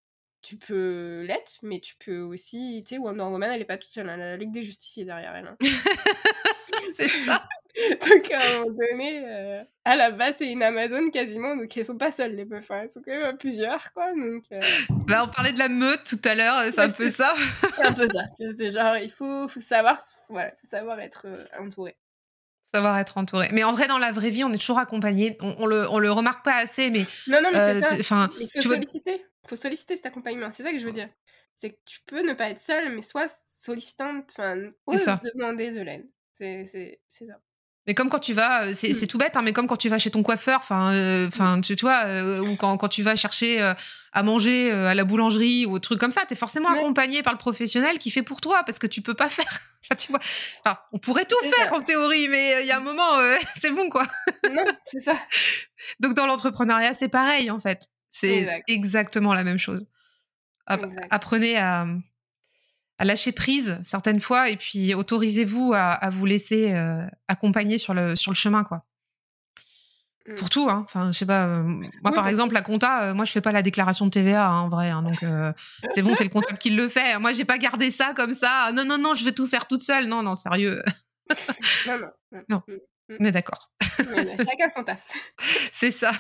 tu peux l'être, mais tu peux aussi, tu sais, Wonder Woman, elle est pas toute seule, elle a la Ligue des Justiciers derrière elle. hein. c'est ça. donc à un moment donné, euh, à la base, c'est une Amazon quasiment, donc elles sont pas seules les meufs, hein, elles sont quand même à plusieurs, quoi. Donc euh, Bah, on parlait de la meute tout à l'heure, c'est un peu ça. c'est un peu ça. C'est genre, il faut, faut savoir, voilà, faut savoir être euh, entouré. Savoir être entouré. Mais en vrai, dans la vraie vie, on est toujours accompagné. On, on le, on le remarque pas assez, mais Non, non, mais euh, c'est ça. enfin, Il faut tu solliciter. Faut solliciter cet accompagnement. C'est ça que je veux dire. C'est que tu peux ne pas être seule, mais sois sollicitante, enfin, ose demander de l'aide. C'est ça. Mais comme quand tu vas, euh, c'est Mm. c'est tout bête, hein, mais comme quand tu vas chez ton coiffeur, enfin, euh, enfin, tu, tu vois, euh, ou quand, quand tu vas chercher euh, à manger à la boulangerie ou truc comme ça, t'es forcément Ouais. accompagné par le professionnel qui fait pour toi parce que tu peux pas faire. Tu vois, enfin, on pourrait tout faire ça. en théorie, mais il y a un moment, c'est bon quoi. non, c'est ça. Donc dans l'entrepreneuriat, c'est pareil en fait. C'est Exact. exactement la même chose. Exact. Apprenez à, à lâcher prise certaines fois et puis autorisez-vous à, à vous laisser euh, accompagner sur le, sur le chemin quoi. Mm. Pour tout, hein. Enfin, je sais pas. euh, moi, Oui, par pour exemple, la compta, euh, moi, je fais pas la déclaration de TVA, hein, en vrai. hein, donc, c'est bon, c'est le comptable qui le fait. Moi, j'ai pas gardé ça comme ça. Non, non, non, je vais tout faire toute seule. Non, non, sérieux. Non, non. non. Non. Mm. On est d'accord. Chacun son taf. C'est ça.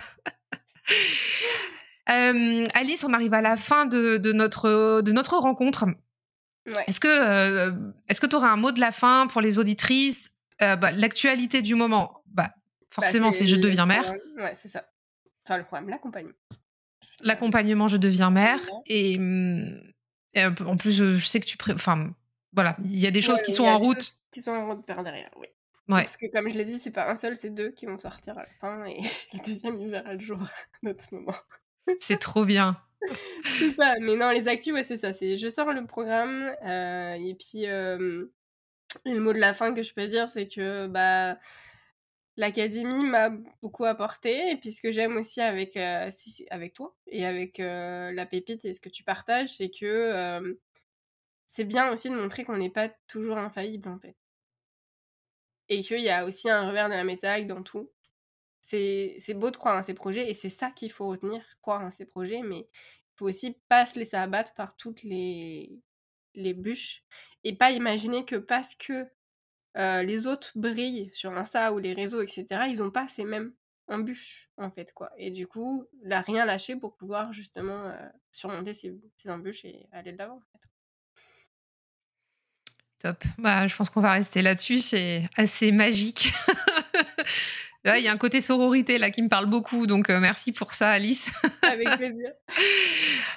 Euh, Alice, on arrive à la fin de, de notre, de notre rencontre. Ouais. Est-ce que euh, est-ce que tu aurais un mot de la fin pour les auditrices Euh, bah, L'actualité du moment, bah, forcément, Bah, c'est Je deviens mère. Ouais, c'est ça. Enfin, le programme, l'accompagnement. L'accompagnement Je deviens mère. Ouais. Et, en plus, je, je sais que tu... pré- Enfin, voilà, il y a des choses Ouais, qui sont en route. Qui sont en route par derrière, oui. Ouais. Parce que, comme je l'ai dit, c'est pas un seul, c'est deux qui vont sortir à la fin et le deuxième, il verra le jour à notre moment. C'est trop bien. C'est ça, mais non, les actus, ouais, c'est ça. C'est je sors le programme euh, et puis le mot de la fin que je peux dire, c'est que bah l'académie m'a beaucoup apporté et puis ce que j'aime aussi avec euh, avec toi et avec euh, la pépite et ce que tu partages, c'est que c'est bien aussi de montrer qu'on n'est pas toujours infaillible en fait et qu'il y a aussi un revers de la médaille dans tout. C'est beau de croire en ces projets et c'est ça qu'il faut retenir, croire en ces projets, mais il faut aussi pas se laisser abattre par toutes les, les bûches et pas imaginer que parce que euh, les autres brillent sur Insta ou les réseaux, etc., ils ont pas ces mêmes embûches, en fait, quoi. Et du coup, là, rien lâcher pour pouvoir justement euh, surmonter ces, ces embûches et aller de l'avant. Top. Bah, je pense qu'on va rester là-dessus. C'est assez magique. Là, il y a un côté sororité là qui me parle beaucoup, donc euh, merci pour ça, Alice. Avec plaisir.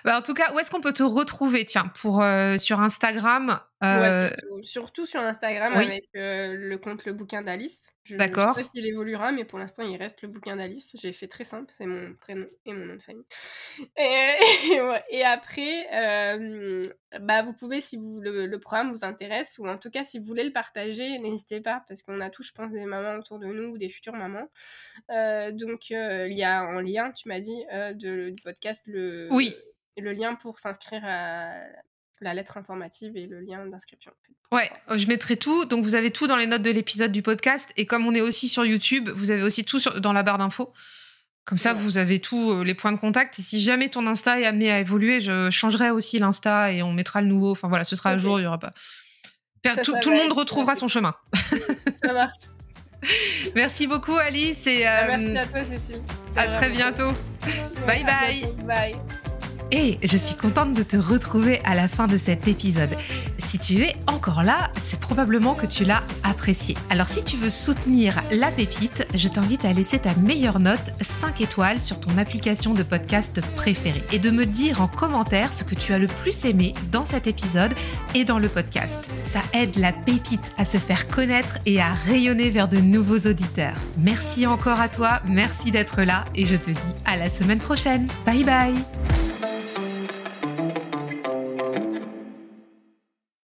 Bah, en tout cas, où est-ce qu'on peut te retrouver? Tiens, pour euh, sur Instagram. Euh, Ouais, surtout, surtout sur Instagram oui. avec euh, le compte Le Bouquin d'Alice. Je ne sais D'accord. pas s'il évoluera, mais pour l'instant, il reste Le Bouquin d'Alice. J'ai fait très simple, c'est mon prénom et mon nom de famille. Et, et ouais. Et après, euh, bah, vous pouvez, si vous, le, le programme vous intéresse, ou en tout cas, si vous voulez le partager, n'hésitez pas, parce qu'on a tous, je pense, des mamans autour de nous, ou des futures mamans. Donc, il y a en lien, tu m'as dit, de, du podcast, le, Oui. le lien pour s'inscrire à la lettre informative et le lien d'inscription. Ouais, je mettrai tout. Donc, vous avez tout dans les notes de l'épisode du podcast. Et comme on est aussi sur YouTube, vous avez aussi tout sur- dans la barre d'infos. Comme ça, vous avez tous les points de contact. Et si jamais ton Insta est amené à évoluer, je changerai aussi l'Insta et on mettra le nouveau. Enfin voilà, ce sera à jour, il y aura pas. tout, le monde retrouvera son chemin. Ça marche. Merci beaucoup Alice et bah, merci à toi Cécile. À très bientôt. bye bye. Bye. Et je suis contente de te retrouver à la fin de cet épisode. Si tu es encore là, c'est probablement que tu l'as apprécié. Alors si tu veux soutenir la pépite, je t'invite à laisser ta meilleure note 5 étoiles sur ton application de podcast préférée et de me dire en commentaire ce que tu as le plus aimé dans cet épisode et dans le podcast. Ça aide la pépite à se faire connaître et à rayonner vers de nouveaux auditeurs. Merci encore à toi, merci d'être là et je te dis à la semaine prochaine. Bye bye